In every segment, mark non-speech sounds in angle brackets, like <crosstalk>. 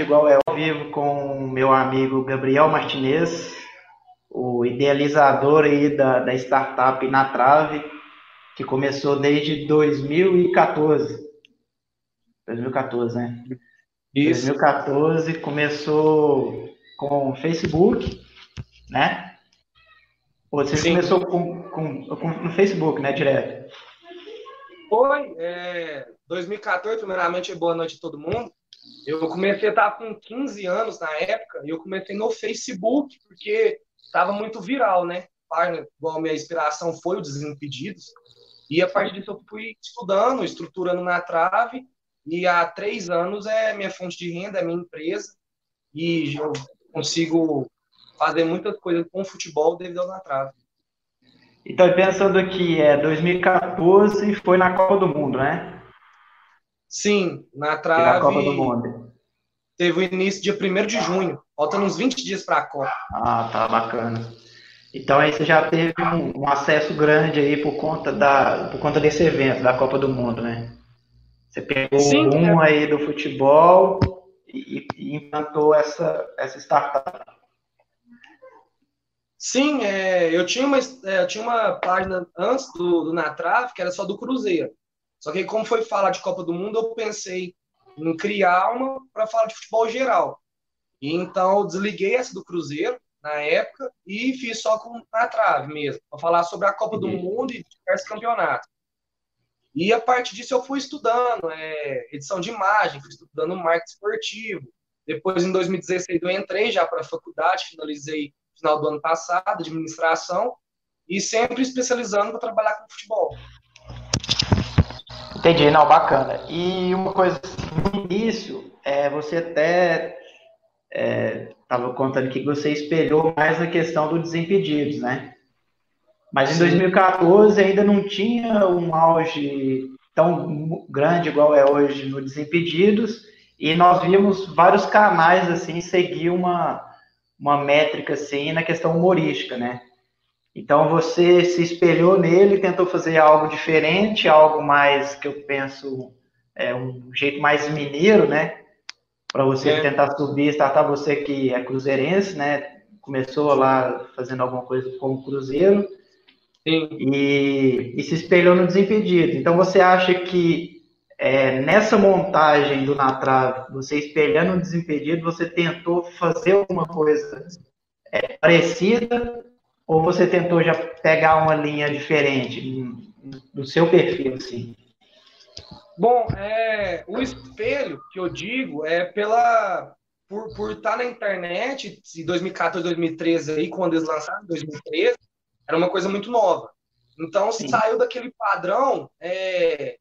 grande igual é ao vivo com o meu amigo Gabriel Martinez, o idealizador aí da, da startup Na Trave, que começou desde 2014. 2014, né? Isso. 2014 começou com Facebook, né? Você Sim. começou com, com, com, no Facebook, né, direto? Foi. É, 2014, primeiramente, boa noite a todo mundo. Eu comecei a estar com 15 anos na época, e eu comecei no Facebook, porque estava muito viral, né? Igual minha inspiração foi o Desimpedidos. E a partir disso eu fui estudando, estruturando na trave, e há três anos é minha fonte de renda, é minha empresa, e eu consigo fazer muitas coisas com futebol devido ao na trave. Então, pensando aqui, é 2014 foi na Copa do Mundo, né? Sim, na trave. Na Copa do Mundo. Teve o início dia 1 de junho. Faltando uns 20 dias para a Copa. Ah, tá bacana. Então aí você já teve um, um, acesso grande aí por conta, da, por conta desse evento, da Copa do Mundo, né? Você pegou Sim, um é. aí do futebol e, e implantou essa, essa startup. Sim, é, eu, tinha uma, é, eu tinha uma página antes do, do Natrave que era só do Cruzeiro. Só que como foi falar de Copa do Mundo, eu pensei em criar uma para falar de futebol geral. E então eu desliguei essa do Cruzeiro na época e fiz só com na trave mesmo, para falar sobre a Copa do Mundo e diversos campeonatos. E a partir disso eu fui estudando é, edição de imagem, fui estudando marketing esportivo. Depois, em 2016, eu entrei já para a faculdade, finalizei final do ano passado, administração, e sempre especializando para trabalhar com futebol. Entendi, não, bacana. E uma coisa, no início, é, você até estava é, contando que você espelhou mais na questão do Desimpedidos, né? Mas em 2014 ainda não tinha um auge tão grande igual é hoje no Desimpedidos, e nós vimos vários canais assim seguir uma, uma métrica assim na questão humorística, né? Então você se espelhou nele, tentou fazer algo diferente, algo mais que eu penso é um jeito mais mineiro, né? Para você é. tentar subir, startar você que é cruzeirense, né? Começou lá fazendo alguma coisa como cruzeiro e, e, se espelhou no Desimpedido. Então você acha que é, nessa montagem do Na Trave, você espelhando o Desimpedido, você tentou fazer alguma coisa é, parecida ou você tentou já pegar uma linha diferente do seu perfil, assim? Bom, é, o espelho que eu digo é pela por, por estar na internet, de 2014, 2013 aí, quando eles lançaram, 2013, era uma coisa muito nova. Então, Sim. saiu daquele padrão é,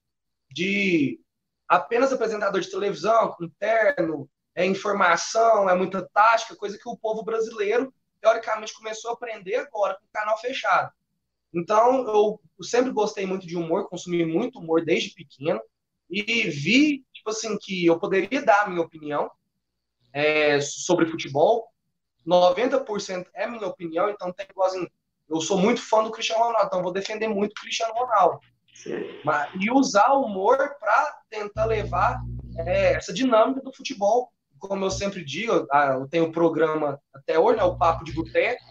de apenas apresentador de televisão, com terno, é informação, é muita tática, coisa que o povo brasileiro, teoricamente, começou a aprender agora com o canal fechado. Então, eu, sempre gostei muito de humor, consumi muito humor desde pequeno, e vi, tipo assim, que eu poderia dar a minha opinião é, sobre futebol. 90% é minha opinião, então tem igualzinho eu sou muito fã do Cristiano Ronaldo, então vou defender muito o Cristiano Ronaldo. Mas, e usar o humor para tentar levar é, essa dinâmica do futebol. Como eu sempre digo, eu tenho um programa até hoje, né, o Papo de Boteco,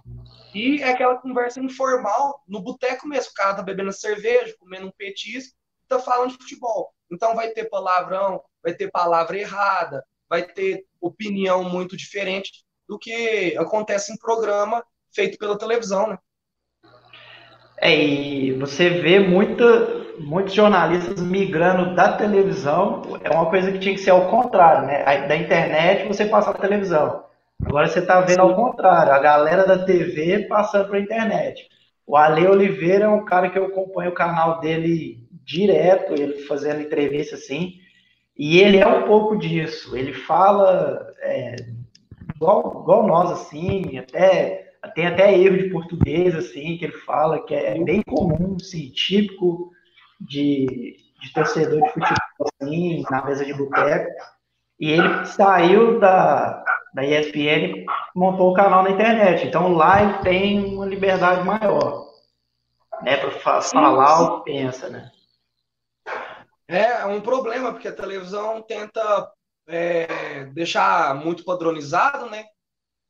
e é aquela conversa informal no boteco mesmo. O cara tá bebendo cerveja, comendo um petisco, tá falando de futebol. Então vai ter palavrão, vai ter palavra errada, vai ter opinião muito diferente do que acontece em programa feito pela televisão, né? É, e você vê muita, muitos jornalistas migrando da televisão, é uma coisa que tinha que ser ao contrário, né? Da internet você passa para televisão. Agora você está vendo ao contrário, a galera da TV passando para a internet. O Ale Oliveira é um cara que eu acompanho o canal dele direto, ele fazendo entrevista assim, e ele é um pouco disso. Ele fala é, igual, igual nós, assim, até tem até erro de português, assim, que ele fala, que é bem comum, assim, típico de, de torcedor de futebol, assim, na mesa de boteco. E ele saiu da, da ESPN montou o canal na internet. Então lá ele tem uma liberdade maior, né, para falar o que pensa, né? É, é um problema, porque a televisão tenta é, deixar muito padronizado, né?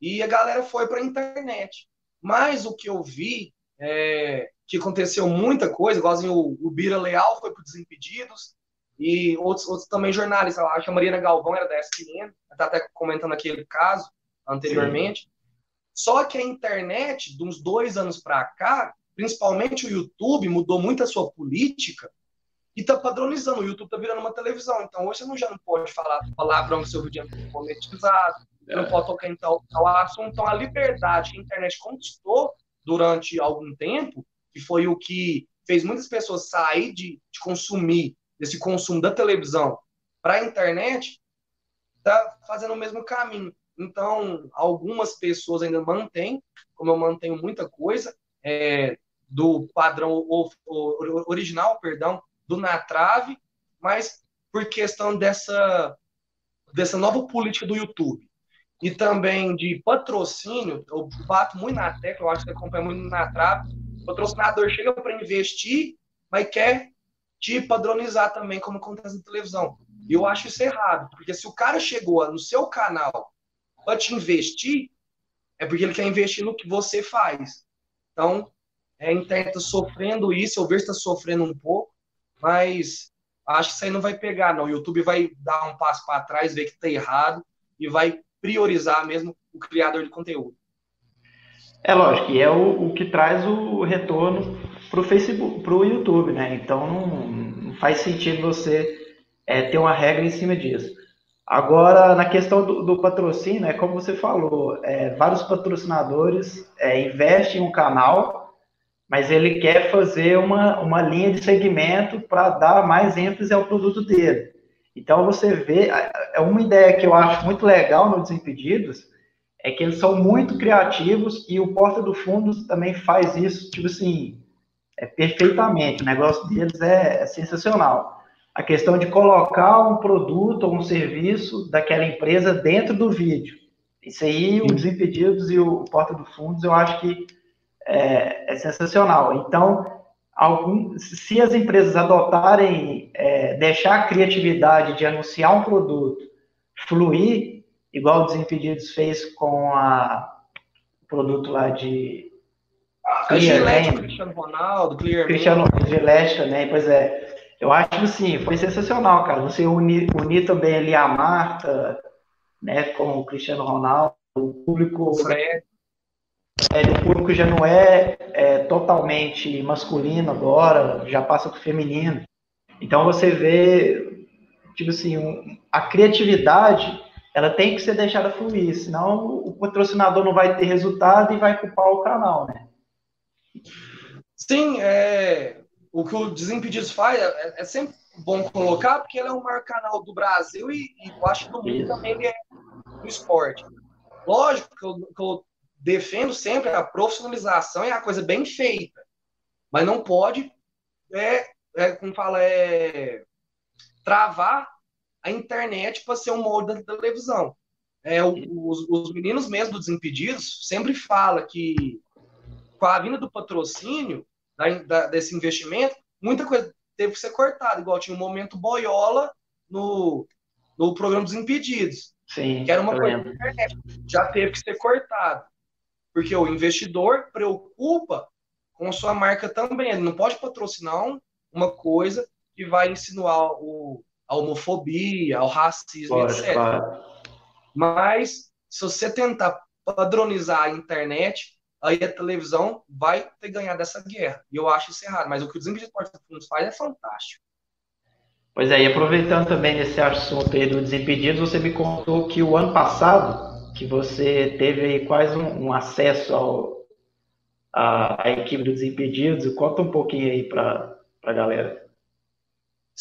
E a galera foi para a internet. Mas o que eu vi é que aconteceu muita coisa, igualzinho o, o Bira Leal foi para Desimpedidos, e outros, outros também jornalistas, acho que a Mariana Galvão era da ESPN, está até comentando aquele caso anteriormente. Sim. Só que a internet, de uns dois anos para cá, principalmente o YouTube, mudou muito a sua política e está padronizando. O YouTube está virando uma televisão. Então hoje você não, já não pode falar palavrão que seu vídeo é monetizado, é. não pode tocar em tal, tal assunto. Então a liberdade que a internet conquistou durante algum tempo, que foi o que fez muitas pessoas sair de, de consumir, desse consumo da televisão para a internet, está fazendo o mesmo caminho. Então, algumas pessoas ainda mantêm, como eu mantenho muita coisa, é, do padrão o, o, original, perdão, do na trave, mas por questão dessa, dessa nova política do YouTube. E também de patrocínio, eu bato muito na tecla, eu acho que acompanha muito na trave. Patrocinador chega para investir, mas quer te padronizar também, como acontece na televisão. E eu acho isso errado, porque se o cara chegou no seu canal para te investir, é porque ele quer investir no que você faz. Então, é, está sofrendo isso, eu vejo que está sofrendo um pouco, mas acho que isso aí não vai pegar, não. O YouTube vai dar um passo para trás, ver que está errado e vai priorizar mesmo o criador de conteúdo. É lógico, e é o, o que traz o retorno para o Facebook, para o YouTube, né? Então não, não, faz sentido você é, ter uma regra em cima disso. Agora, na questão do, do patrocínio, é como você falou, é, vários patrocinadores é, investem em um canal mas ele quer fazer uma, uma linha de segmento para dar mais ênfase ao produto dele. Então você vê, é uma ideia que eu acho muito legal no Desimpedidos, é que eles são muito criativos e o Porta do Fundos também faz isso, tipo assim, é perfeitamente. O negócio deles é, é sensacional. A questão de colocar um produto ou um serviço daquela empresa dentro do vídeo. Isso aí, o Desimpedidos e o Porta do Fundos, eu acho que é, é sensacional. Então, algum, se as empresas adotarem, é, deixar a criatividade de anunciar um produto fluir, igual o Desimpedidos fez com a, o produto lá de. A Gillette, Cristiano Ronaldo, Clear Cristiano Gillette também, pois é. Eu acho que sim, foi sensacional, cara. Você unir, unir também ali a Marta, né, com o Cristiano Ronaldo, o público. O Fred é, o público já não é, é, totalmente masculino agora, já passa para o feminino. Então você vê, tipo assim, um, a criatividade ela tem que ser deixada fluir, senão o patrocinador não vai ter resultado e vai culpar o canal, né? Sim, é, o que o Desimpedidos faz é, é, sempre bom colocar, porque ele é o maior canal do Brasil e, e eu acho que do mundo também ele é do esporte. Lógico que eu, que eu defendo sempre a profissionalização é a coisa bem feita, mas não pode, é, é como fala, é travar a internet para ser um molde da televisão. É, os, os meninos mesmo do Desimpedidos sempre fala que com a vinda do patrocínio da, da, desse investimento, muita coisa teve que ser cortada, igual tinha um momento boiola no, no programa dos Impedidos. Sim, que era uma coisa da internet. Já teve que ser cortado. Porque o investidor preocupa com a sua marca também. Ele não pode patrocinar uma coisa que vai insinuar o, a homofobia, o racismo, etc. Mas se você tentar padronizar a internet, aí a televisão vai ter ganhado essa guerra. E eu acho isso errado. Mas o que o Desenvolvimento de Fundos faz é fantástico. Pois é, e aproveitando também esse assunto aí do Desimpedidos, você me contou que o ano passado que você teve aí quase um, um acesso ao, a, a, equipe dos Impedidos. Conta um pouquinho aí para a galera.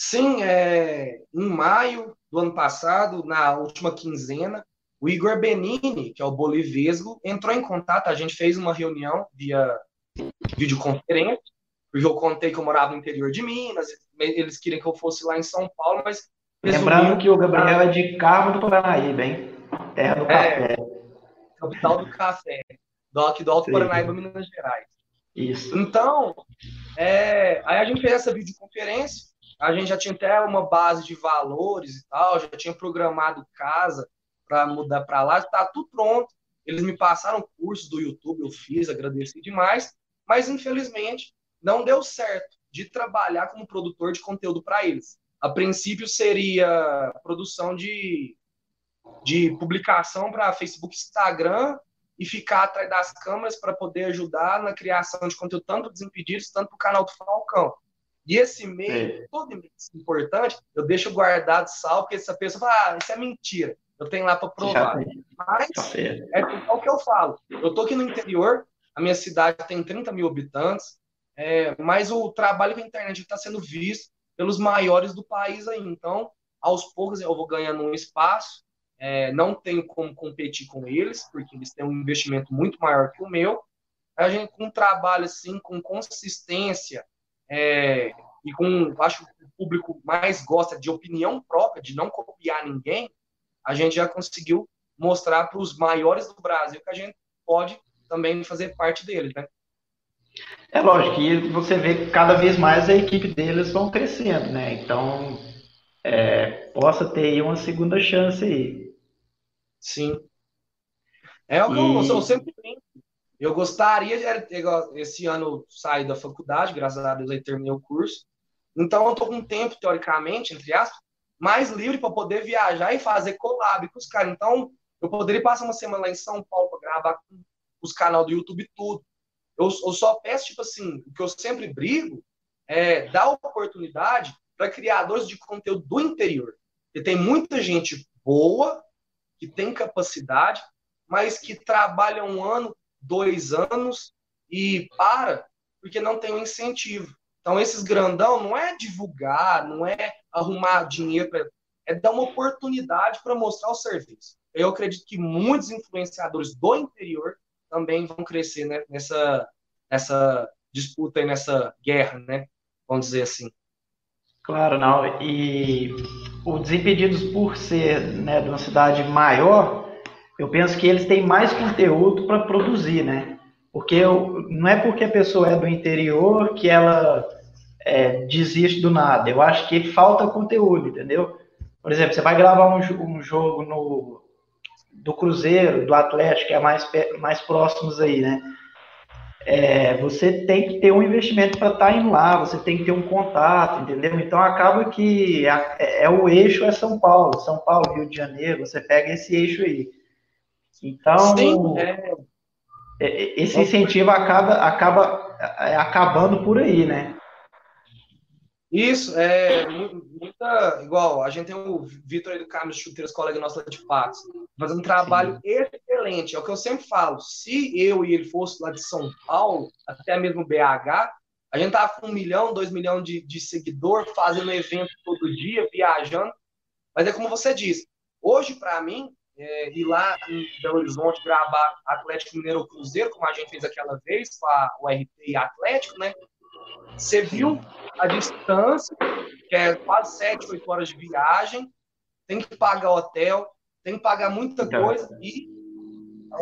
Sim, é, em maio do ano passado, na última quinzena, o Igor Benini, que é o bolivesgo, entrou em contato. A gente fez uma reunião via videoconferência, porque eu contei que eu morava no interior de Minas, eles queriam que eu fosse lá em São Paulo, mas. Lembrando que o Gabriel é de Carmo do Paranaíba, hein? Terra do é, café. Capital do café. Do, aqui do Alto Paranaíba, Minas Gerais. Isso. Então, é, aí a gente fez essa videoconferência a gente já tinha até uma base de valores e tal, já tinha programado casa para mudar para lá, está tudo pronto. Eles me passaram cursos do YouTube, eu fiz, agradeci demais, mas infelizmente não deu certo de trabalhar como produtor de conteúdo para eles. A princípio seria produção de, de publicação para Facebook, Instagram e ficar atrás das câmeras para poder ajudar na criação de conteúdo tanto dos impedidos, tanto para o canal do Falcão. E esse meio, é. todo importante, eu deixo guardado salvo, porque essa pessoa fala, ah, isso é mentira. Eu tenho lá para provar. Mas é o que eu falo. Eu tô aqui no interior, a minha cidade tem 30 mil habitantes, é, mas o trabalho com a internet está sendo visto pelos maiores do país aí. Então, aos poucos eu vou ganhando um espaço. É, não tenho como competir com eles, porque eles têm um investimento muito maior que o meu. A gente, com um trabalho assim, com consistência, é, e com, acho que o público mais gosta de opinião própria, de não copiar ninguém, a gente já conseguiu mostrar para os maiores do Brasil que a gente pode também fazer parte deles, né? É lógico, e você vê que cada vez mais a equipe deles vão crescendo, né? Então, é, possa ter aí uma segunda chance aí. Sim. É o que e... eu, eu sempre. Eu gostaria de esse ano sair da faculdade, graças a Deus aí terminei o curso. Então eu tô com tempo, teoricamente, entre aspas, mais livre para poder viajar e fazer collab com os caras. Então, eu poderia passar uma semana lá em São Paulo para gravar com os canais do YouTube tudo. Eu, eu só peço, tipo assim, o que eu sempre brigo é dar oportunidade para criadores de conteúdo do interior. Porque tem muita gente boa, que tem capacidade, mas que trabalha um ano, dois anos e para porque não tem um incentivo. Então, esses grandão não é divulgar, não é arrumar dinheiro, pra, é dar uma oportunidade para mostrar o serviço. Eu acredito que muitos influenciadores do interior também vão crescer né, nessa, nessa disputa e nessa guerra, né? Vamos dizer assim. Claro, não. E o Desimpedidos, por ser né, de uma cidade maior, eu penso que eles têm mais conteúdo para produzir, né? Porque eu, não é porque a pessoa é do interior que ela é, desiste do nada. Eu acho que falta conteúdo, entendeu? Por exemplo, você vai gravar um, um jogo no, do Cruzeiro, do Atlético, que é mais, mais próximos aí, né? É, você tem que ter um investimento para estar tá indo lá, você tem que ter um contato, entendeu? Então acaba que é, é, o eixo é São Paulo, São Paulo, Rio de Janeiro, você pega esse eixo aí. Então, Sim, é. é esse incentivo acaba, acaba é, acabando por aí, né? Isso, é muita. Igual, a gente tem o Vitor do Carlos Chuteiras, colega nosso lá de Patos, fazendo um trabalho Sim. excelente. É o que eu sempre falo. Se eu e ele fosse lá de São Paulo, até mesmo BH, a gente tava com um milhão, dois milhões de, de seguidor, fazendo evento todo dia, viajando. Mas é como você disse, hoje, para mim, é, ir lá em Belo Horizonte gravar Atlético Mineiro Cruzeiro, como a gente fez aquela vez com a URT e Atlético, né? Você viu a distância, que é quase 7, 8 horas de viagem, tem que pagar hotel, tem que pagar muita então, coisa e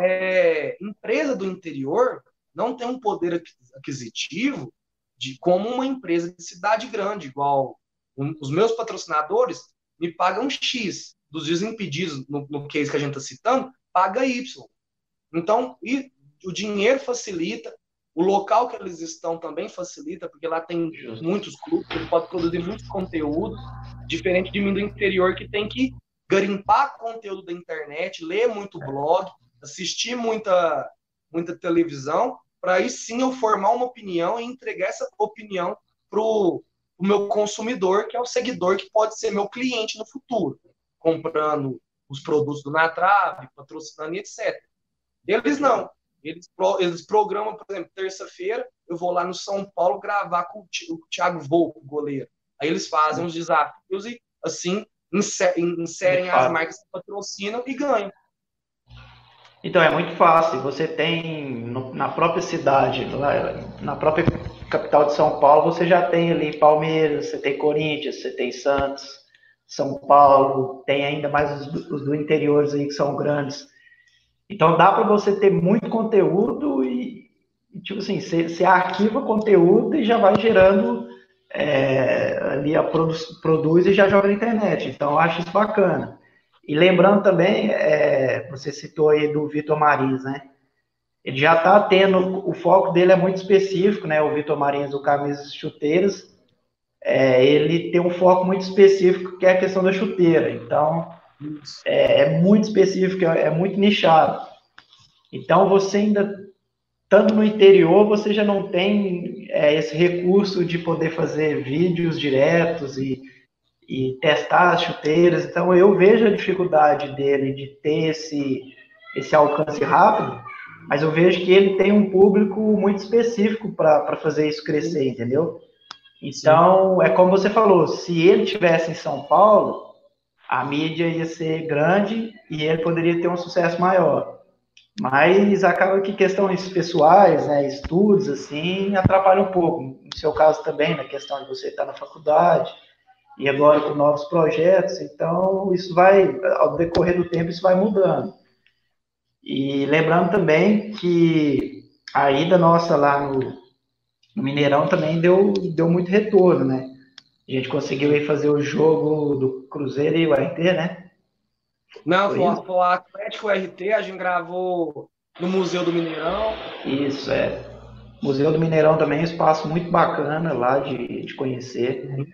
é, empresa do interior não tem um poder aquisitivo de como uma empresa de cidade grande, igual um, os meus patrocinadores me pagam X, dos desimpedidos, no, no case que a gente está citando, paga Y. Então, e o dinheiro facilita, o local que eles estão também facilita, porque lá tem muitos clubes, ele pode produzir muito conteúdo, diferente de mim do interior, que tem que garimpar conteúdo da internet, ler muito blog, assistir muita, muita televisão, para aí sim eu formar uma opinião e entregar essa opinião para o meu consumidor, que é o seguidor que pode ser meu cliente no futuro, comprando os produtos do Natrave, patrocinando e etc. Eles não. Eles, eles programam, por exemplo, terça-feira, eu vou lá no São Paulo gravar com o Thiago Volco, goleiro. Aí eles fazem os desafios e, assim, inserem as marcas que patrocinam e ganham. Então, é muito fácil. Você tem no, na própria cidade, lá, na própria capital de São Paulo, você já tem ali Palmeiras, você tem Corinthians, você tem Santos, São Paulo, tem ainda mais os, os do interior aí que são grandes. Então dá para você ter muito conteúdo e, tipo assim, você, você, arquiva conteúdo e já vai gerando é, ali a produ produz e já joga na internet. Então, eu acho isso bacana. E lembrando também, é, você citou aí do Vitor Marins, né? Ele já está tendo, o foco dele é muito específico, né? O Vitor Marins, o Camisas Chuteiras, é, ele tem um foco muito específico que é a questão da chuteira. Então, é, é muito específico, é, é muito nichado. Então, você ainda estando no interior, você já não tem é, esse recurso de poder fazer vídeos diretos e, e testar as chuteiras. Então, eu vejo a dificuldade dele de ter esse, esse alcance rápido, mas eu vejo que ele tem um público muito específico para fazer isso crescer, entendeu? Então, Sim. é como você falou, se ele tivesse em São Paulo, a mídia ia ser grande e ele poderia ter um sucesso maior. Mas acaba que questões pessoais, né, estudos, assim, atrapalham um pouco. No seu caso também, na questão de você estar na faculdade e agora com novos projetos, então isso vai, ao decorrer do tempo, isso vai mudando. E lembrando também que a ida nossa lá no, no Mineirão também deu, deu muito retorno, né? A gente conseguiu aí fazer o jogo do Cruzeiro e o RT, né? Não, foi, foi, o Atlético RT, a gente gravou no Museu do Mineirão. Isso, é. Museu do Mineirão também é um espaço muito bacana lá de, de conhecer. Uhum.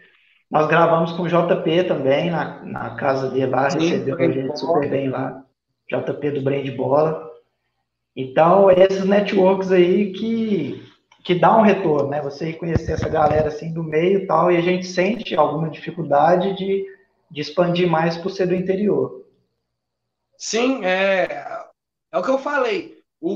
Nós gravamos com o JP também, na, na casa dele lá, Sim, recebeu a gente super bem lá. JP do Brand Bola. Então, esses networks aí que, que dá um retorno, né? Você conhecer essa galera assim do meio e tal, e a gente sente alguma dificuldade de, de expandir mais por ser do interior. Sim, é, é o que eu falei. O,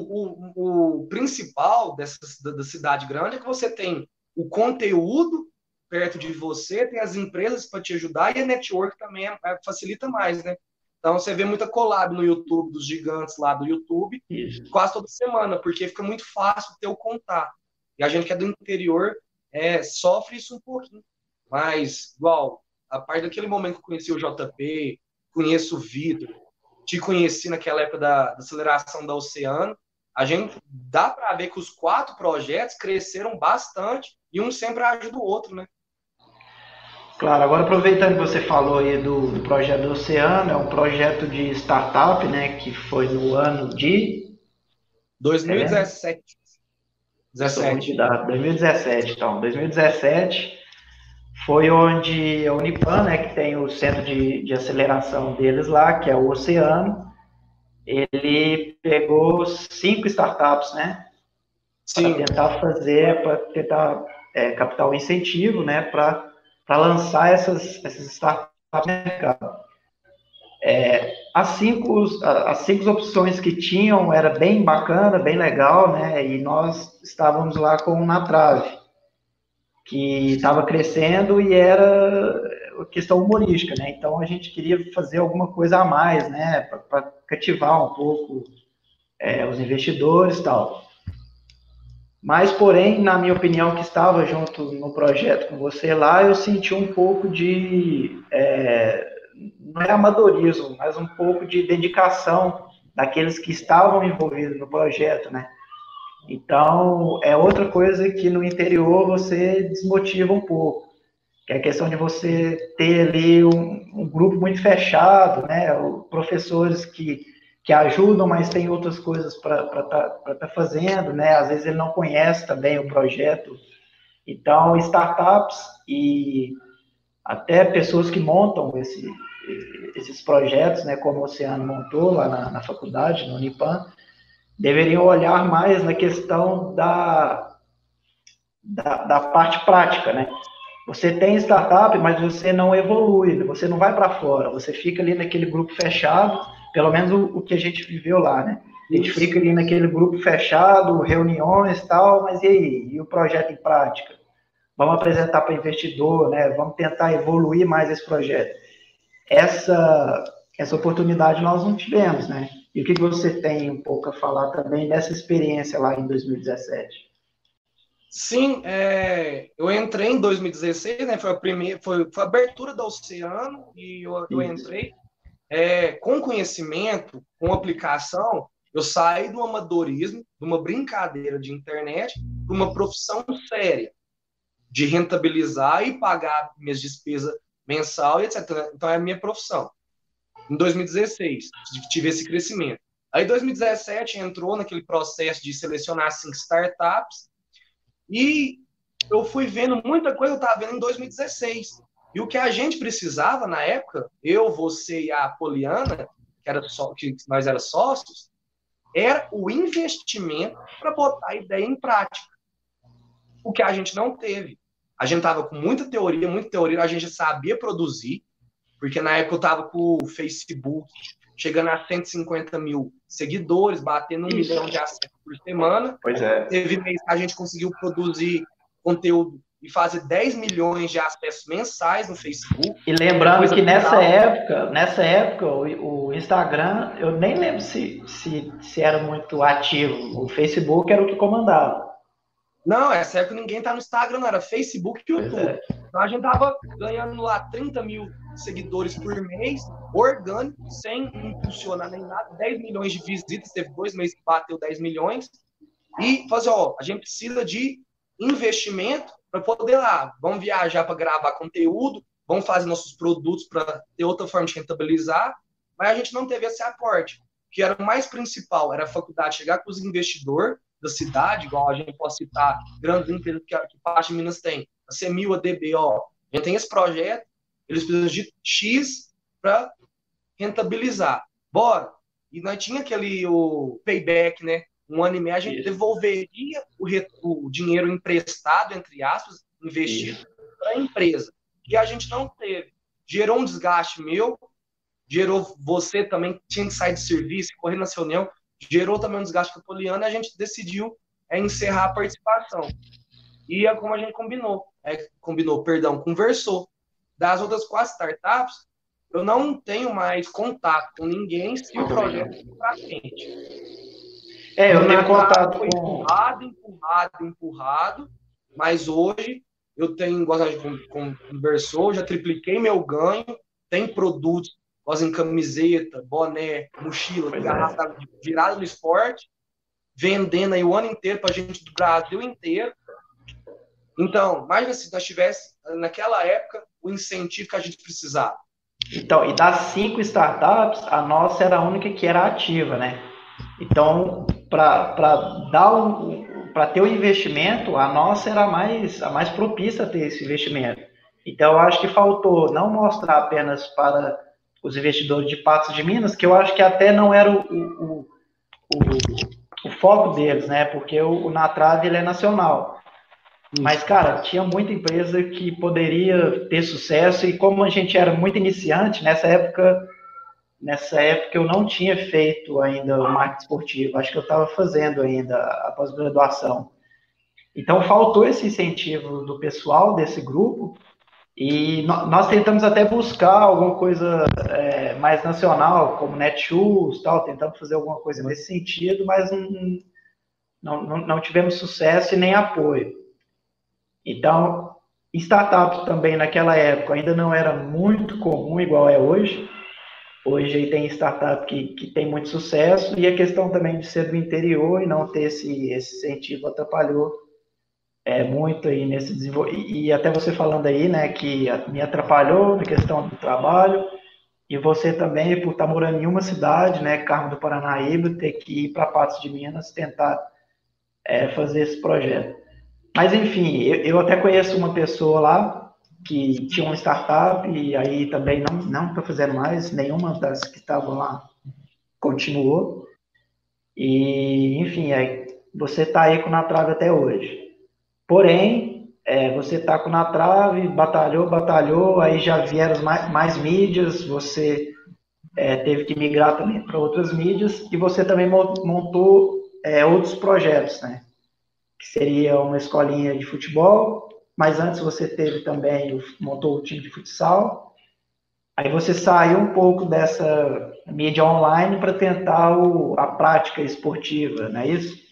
o, o principal dessa, da cidade grande é que você tem o conteúdo perto de você, tem as empresas para te ajudar e a network também é, é, facilita mais, né? Então você vê muita collab no YouTube dos gigantes lá do YouTube, Isso. quase toda semana, porque fica muito fácil ter o contato. E a gente que é do interior é, sofre isso um pouquinho. Mas, igual, a partir daquele momento que eu conheci o JP, conheço o Vitor, te conheci naquela época da, da aceleração da Oceano, a gente dá para ver que os quatro projetos cresceram bastante e um sempre ajuda o outro, né? Claro, agora aproveitando que você falou aí do, do projeto do Oceano, é um projeto de startup, né, que foi no ano de 2017. É, 17. 2017, então, 2017 foi onde a Unipan, né, que tem o centro de, de aceleração deles lá, que é o Oceano, ele pegou cinco startups, né, para tentar fazer, para tentar é, captar o incentivo, né, para lançar essas, essas startups no mercado. É, as, cinco, as cinco opções que tinham era bem bacana, bem legal, né, e nós estávamos lá com na trave que estava crescendo e era questão humorística, né? Então a gente queria fazer alguma coisa a mais, né? Para cativar um pouco é, os investidores tal. Mas, porém, na minha opinião, que estava junto no projeto com você lá, eu senti um pouco de. É, não é amadorismo, mas um pouco de dedicação daqueles que estavam envolvidos no projeto, né? Então, é outra coisa que no interior você desmotiva um pouco, que é a questão de você ter ali um, um grupo muito fechado, né? Professores que, que ajudam, mas tem outras coisas para estar tá, tá fazendo, né? Às vezes ele não conhece também o projeto. Então, startups e até pessoas que montam esse, esses projetos, né? Como o Oceano montou lá na, na faculdade, no Unipan, deveriam olhar mais na questão da, da, da parte prática, né? Você tem startup, mas você não evolui, você não vai para fora, você fica ali naquele grupo fechado, pelo menos o, o, que a gente viveu lá, né? A gente fica ali naquele grupo fechado, reuniões e tal, mas e aí? E o projeto em prática? Vamos apresentar para investidor, né? Vamos tentar evoluir mais esse projeto. Essa, essa oportunidade nós não tivemos, né? E o que você tem um pouco a falar também dessa experiência lá em 2017? Sim, é, eu entrei em 2016, né? Foi a primeira, foi, foi a abertura do Oceano e eu, eu entrei é, com conhecimento, com aplicação. Eu saí do amadorismo, de uma brincadeira de internet, para uma profissão séria. De rentabilizar e pagar minhas despesas mensal e etc. Então é a minha profissão. Em 2016, tive esse crescimento. Aí, em 2017, entrou naquele processo de selecionar cinco startups e eu fui vendo muita coisa, eu estava vendo em 2016. E o que a gente precisava na época, eu, você e a Poliana, que, era só, que nós éramos sócios, era o investimento para botar a ideia em prática. O que a gente não teve. A gente tava com muita teoria, muita teoria, a gente sabia produzir, porque na época eu tava com o Facebook chegando a 150 mil seguidores, batendo um Isso. milhão de acessos por semana. Pois é. Teve mês que a gente conseguiu produzir conteúdo e fazer 10 milhões de acessos mensais no Facebook. E lembrando que nessa época, nessa época, o, o, Instagram, eu nem lembro se, se, se era muito ativo. O Facebook era o que comandava. Não, essa época ninguém tá no Instagram, não, era Facebook e YouTube. É. Então a gente tava ganhando lá 30 mil seguidores por mês, orgânico, sem impulsionar nem nada, 10 milhões de visitas, teve dois meses que bateu 10 milhões. E fazer, ó, a gente precisa de investimento para poder lá, vamos viajar para gravar conteúdo, vamos fazer nossos produtos para ter outra forma de rentabilizar, mas a gente não teve esse aporte, que era o mais principal, era a faculdade chegar com os investidores, da cidade, igual a gente pode citar grandes empresas que, que parte de Minas tem, a Semil, a DB, ó, a gente tem esse projeto, eles precisam de X para rentabilizar. Bora! E nós tinha aquele o payback, né? Um ano e meio a gente Isso. devolveria o, o, dinheiro emprestado, entre aspas, investido para a empresa. E a gente não teve. Gerou um desgaste meu, gerou você também tinha que sair de serviço, correr na reunião gerou também um desgaste com a Poliana e a gente decidiu é, encerrar a participação. E é como a gente combinou, é, combinou, perdão, conversou. Das outras quatro startups, eu não tenho mais contato com ninguém se o projeto for para frente. É, eu tenho contato foi com... empurrado, empurrado, empurrado, mas hoje eu tenho, igual a gente conversou, já tripliquei meu ganho, tem produtos em camiseta, boné, mochila, é. garrafa virada no esporte, vendendo aí o ano inteiro para gente do Brasil inteiro. Então, imagina se nós tivéssemos, naquela época, o incentivo que a gente precisava. Então, e das cinco startups, a nossa era a única que era ativa, né? Então, para dar um, para ter o investimento, a nossa era a mais, a mais propícia a ter esse investimento. Então, eu acho que faltou não mostrar apenas para os investidores de Patos de Minas, que eu acho que até não era o, o, o, o foco deles, né? Porque o, o Natrave ele é nacional. Mas, cara, tinha muita empresa que poderia ter sucesso e como a gente era muito iniciante, nessa época, nessa época eu não tinha feito ainda o marketing esportivo, acho que eu estava fazendo ainda a pós-graduação. Então, faltou esse incentivo do pessoal desse grupo e nós tentamos até buscar alguma coisa é, mais nacional, como Netshoes, tal, tentamos fazer alguma coisa nesse sentido, mas não, não, não tivemos sucesso e nem apoio. Então, startups também naquela época ainda não era muito comum igual é hoje. Hoje tem startup que, que tem muito sucesso e a questão também de ser do interior e não ter esse, esse incentivo atrapalhou é, muito aí nesse desenvolvimento. E, até você falando aí, né, que me atrapalhou na questão do trabalho, e você também, por estar morando em uma cidade, né, Carmo do Paranaíba, ter que ir para Patos de Minas tentar é, fazer esse projeto. Mas, enfim, eu, eu, até conheço uma pessoa lá que tinha uma startup e aí também não não está fazendo mais, nenhuma das que estavam lá continuou. E, enfim, aí, você está aí com na trave até hoje. Porém, é, você está com na trave, batalhou, batalhou, aí já vieram mais, mais mídias, você é, teve que migrar também para outras mídias, e você também montou é, outros projetos, né? Que seria uma escolinha de futebol, mas antes você teve também, montou o time de futsal, aí você saiu um pouco dessa mídia online para tentar o, a prática esportiva, não é isso?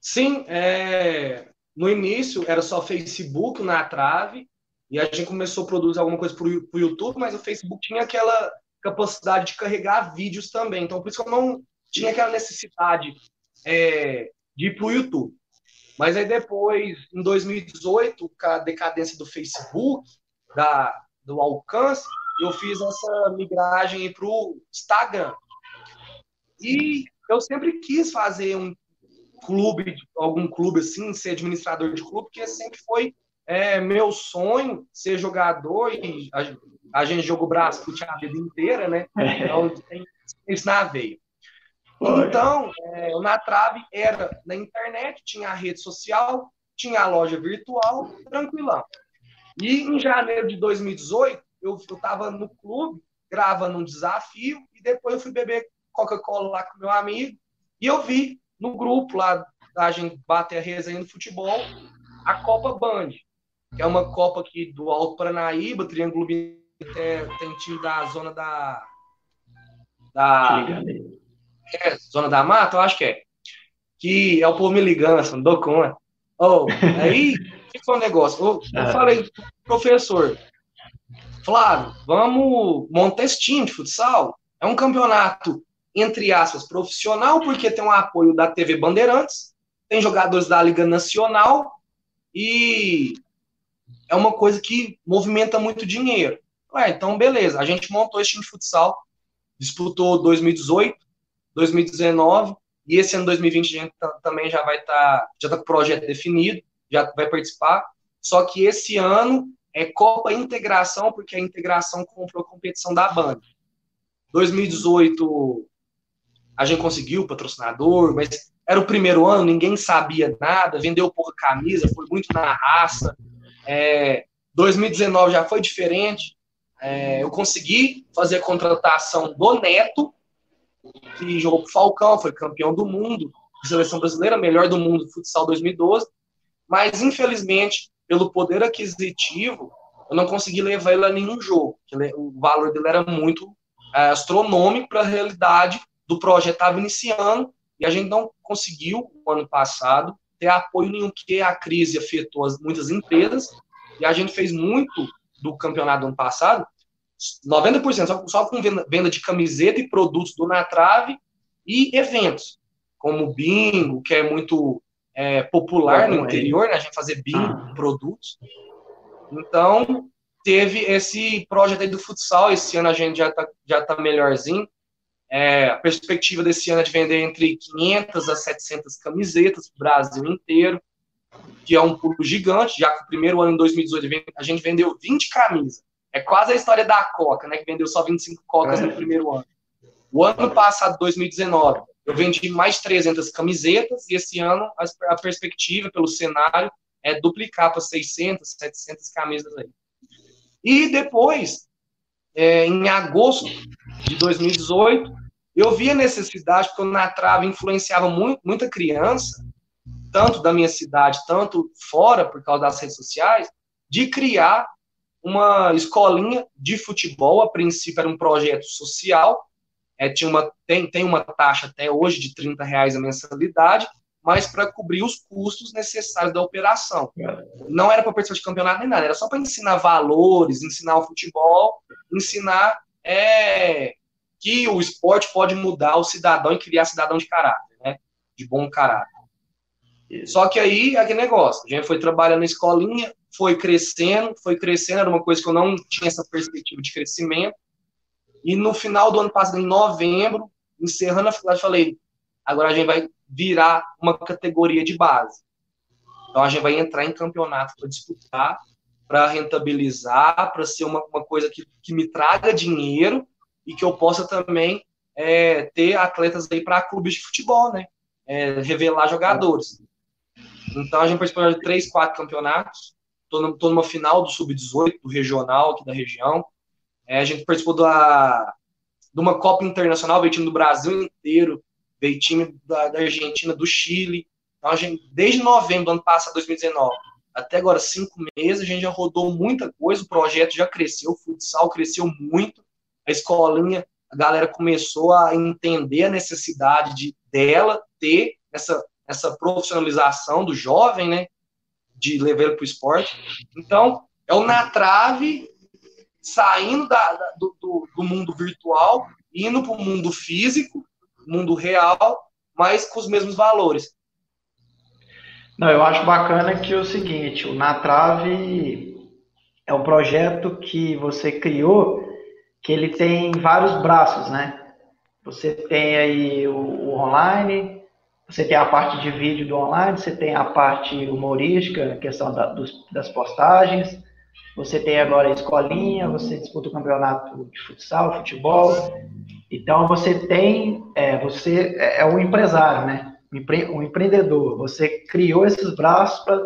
Sim, é, no início era só Facebook na trave, e a gente começou a produzir alguma coisa para o YouTube, mas o Facebook tinha aquela capacidade de carregar vídeos também. Então, por isso que eu não tinha aquela necessidade é, de ir para o YouTube. Mas aí depois, em 2018, com a decadência do Facebook, da, do alcance, eu fiz essa migragem para o Instagram. E eu sempre quis fazer um clube, algum clube assim, ser administrador de clube, porque sempre foi é, meu sonho ser jogador e a, a gente jogou braço a vida inteira, né? Então tem isso na veia. Então, é, o Na Trave era na internet, tinha a rede social, tinha a loja virtual, tranquilão. E em janeiro de 2018, eu estava no clube, gravando um desafio, e depois eu fui beber Coca-Cola lá com meu amigo, e eu vi no grupo lá, a gente bater a resenha no futebol, a Copa Band, que é uma Copa aqui do Alto Paranaíba, Triângulo tem, tem time da zona da. da é, zona da mata, eu acho que é. Que é o povo me ligando, não dou conta. Oh, aí, o que foi o negócio? Eu, eu é. falei, professor, Flávio, vamos montar esse time de futsal. É um campeonato, entre aspas, profissional, porque tem um apoio da TV Bandeirantes, tem jogadores da Liga Nacional e é uma coisa que movimenta muito dinheiro. Ué, então, beleza, a gente montou esse time de futsal, disputou 2018, 2019, e esse ano 2020 a gente também já vai estar, tá, já está com o projeto definido, já vai participar. Só que esse ano é Copa Integração, porque a integração comprou a competição da Band. 2018 a gente conseguiu o patrocinador, mas era o primeiro ano, ninguém sabia nada, vendeu pouca camisa, foi muito na raça. É, 2019 já foi diferente. É, eu consegui fazer a contratação do Neto, que jogou pro Falcão, foi campeão do mundo, seleção brasileira, melhor do mundo futsal 2012. Mas, infelizmente, pelo poder aquisitivo, eu não consegui levar ele a nenhum jogo. O valor dele era muito é, astronômico para a realidade do projeto estava iniciando e a gente não conseguiu, no ano passado, ter apoio nenhum, porque a crise afetou as, muitas empresas e a gente fez muito do campeonato do ano passado, 90% só, só com venda, venda de camiseta e produtos do Na Trave e eventos, como bingo, que é muito é, popular no interior, né? A gente fazer bingo, produtos. Então, teve esse projeto aí do futsal. Esse ano a gente já tá, já tá melhorzinho. É, a perspectiva desse ano é de vender entre 500 a 700 camisetas para o Brasil inteiro, que é um pulo gigante. Já que o primeiro ano, em 2018, a gente vendeu 20 camisas. É quase a história da Coca, né? Que vendeu só 25 Cocas no primeiro ano. O ano passado, 2019, eu vendi mais 300 camisetas e esse ano a, perspectiva pelo cenário é duplicar para 600, 700 camisas aí. E depois, é, em agosto de 2018, eu vi a necessidade, porque eu na trave influenciava muito, muita criança, tanto da minha cidade, tanto fora, por causa das redes sociais, de criar uma escolinha de futebol. A princípio era um projeto social, é, tinha uma, tem, tem uma taxa até hoje de 30 reais a mensalidade, mas para cobrir os custos necessários da operação. Não era para participar de campeonato nem nada, era só para ensinar valores, ensinar o futebol, ensinar é, que o esporte pode mudar o cidadão e criar cidadão de caráter, né? De bom caráter. Só que aí, aquele negócio, a gente foi trabalhando na escolinha, foi crescendo, foi crescendo, era uma coisa que eu não tinha essa perspectiva de crescimento. E no final do ano passado, em novembro, encerrando a faculdade, falei, agora a gente vai virar uma categoria de base. Então a gente vai entrar em campeonato para disputar, para rentabilizar, para ser uma, uma coisa que, que me traga dinheiro e que eu possa também é, ter atletas aí para clubes de futebol, né? É, revelar jogadores. Então a gente participou de três, quatro campeonatos. Estou numa final do sub-18 do regional aqui da região. É, a gente participou da, de uma Copa Internacional, veio time do Brasil inteiro, veio time da, da Argentina, do Chile. Então, a gente, desde novembro do ano passado, 2019, até agora, cinco meses, a gente já rodou muita coisa, o projeto já cresceu, o futsal cresceu muito, a escolinha, a galera começou a entender a necessidade de, dela ter essa, essa profissionalização do jovem, né? De levar ele para o esporte. Então, é o na trave, saindo da, da do, do, mundo virtual, indo para o mundo físico, mundo real, mas com os mesmos valores. Não, eu acho bacana que é o seguinte, o Na Trave é um projeto que você criou que ele tem vários braços, né? Você tem aí o, o online, você tem a parte de vídeo do online, você tem a parte humorística, a questão da, dos, das postagens, você tem agora a escolinha, você disputa o campeonato de futsal, futebol. Então você tem, é, você é, é um empresário, né? Um empreendedor. Você criou esses braços para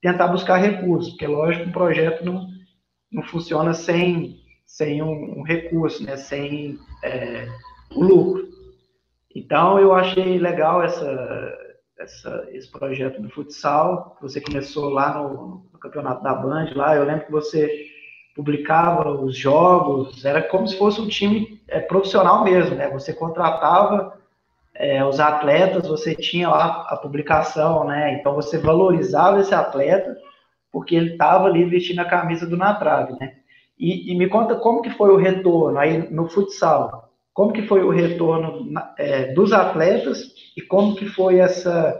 tentar buscar recursos, porque lógico um projeto não, não funciona sem, sem um, um recurso, né? Sem é, o lucro. Então eu achei legal essa, essa, esse projeto do futsal. Você começou lá no, no, campeonato da Band, lá. Eu lembro que você publicava os jogos, era como se fosse um time é, profissional mesmo, né? Você contratava é, os atletas, você tinha lá a publicação, né? Então você valorizava esse atleta porque ele estava ali vestindo a camisa do Natrave, né? E, e, me conta como que foi o retorno aí no futsal. Como que foi o retorno é, dos atletas e como que foi essa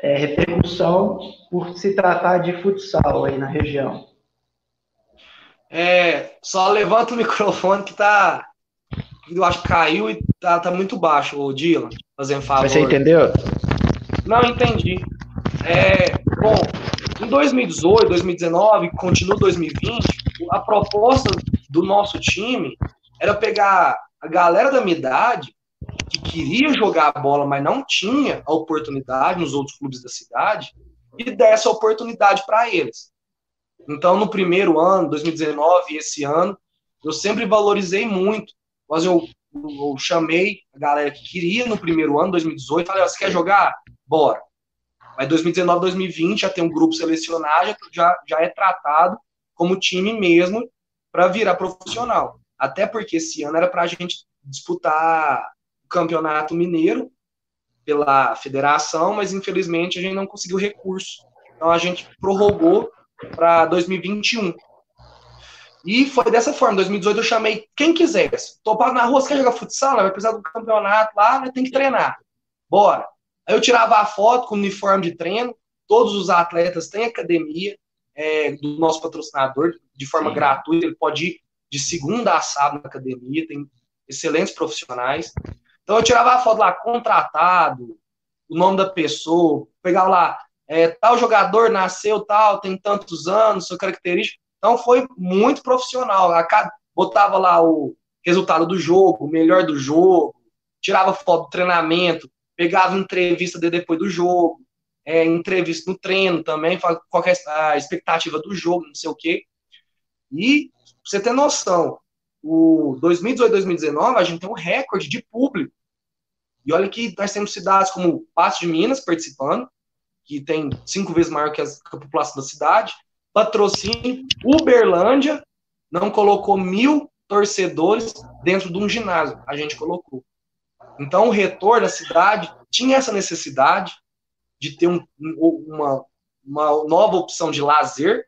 é, repercussão por se tratar de futsal aí na região? É, só levanta o <laughs> microfone que tá. Eu acho que caiu e tá, tá muito baixo, o Dylan, fazendo favor. Você entendeu? Não, entendi. É, bom, em 2018, 2019, continua 2020, a proposta do nosso time era pegar a galera da minha idade que queria jogar a bola, mas não tinha a oportunidade nos outros clubes da cidade, e dar essa oportunidade para eles. Então, no primeiro ano, 2019 e esse ano, eu sempre valorizei muito. Mas eu, eu, chamei a galera que queria no primeiro ano, 2018, falei, você quer jogar? Bora. Mas 2019, 2020 já tem um grupo selecionado, já, já é tratado como time mesmo para virar profissional. Até porque esse ano era para a gente disputar o campeonato mineiro pela federação, mas infelizmente a gente não conseguiu recurso. Então a gente prorrogou para 2021. E foi dessa forma. Em 2018 eu chamei quem quisesse. Topado na rua, você quer jogar futsal? Vai precisar do campeonato lá, né? tem que treinar. Bora. Aí eu tirava a foto com o uniforme de treino. Todos os atletas têm academia é, do nosso patrocinador de forma Sim. gratuita. Ele pode ir de segunda a sábado na academia, tem excelentes profissionais. Então eu tirava a foto lá, contratado, o nome da pessoa, pegava lá, é, tal jogador nasceu tal, tem tantos anos, sua característica. Então foi muito profissional. Botava lá o resultado do jogo, o melhor do jogo, tirava foto do treinamento, pegava entrevista de depois do jogo, é, entrevista no treino também, qual é a expectativa do jogo, não sei o quê. E você ter noção, o 2018, 2019, a gente tem um recorde de público. E olha que nós temos cidades como Passo de Minas participando, que tem cinco vezes maior que a, que a população da cidade. Patrocínio, Uberlândia não colocou mil torcedores dentro de um ginásio. A gente colocou. Então, o retorno da cidade tinha essa necessidade de ter um, uma, uma nova opção de lazer,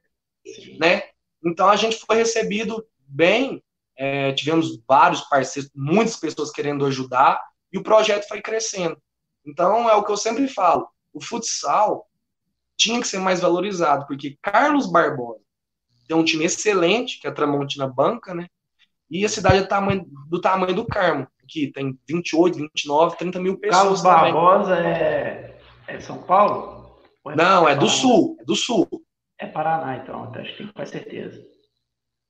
né? Então a gente foi recebido bem, é, tivemos vários parceiros, muitas pessoas querendo ajudar, e o projeto foi crescendo. Então é o que eu sempre falo: o futsal tinha que ser mais valorizado, porque Carlos Barbosa tem um time excelente, que é a Tramontina Banca, né? E a cidade é do tamanho do, tamanho do Carmo, que tem 28, 29, 30 mil pessoas. Carlos Barbosa é, é São Paulo? É Não, é do Sul, é do Sul. É Paraná, então, acho que tem com certeza.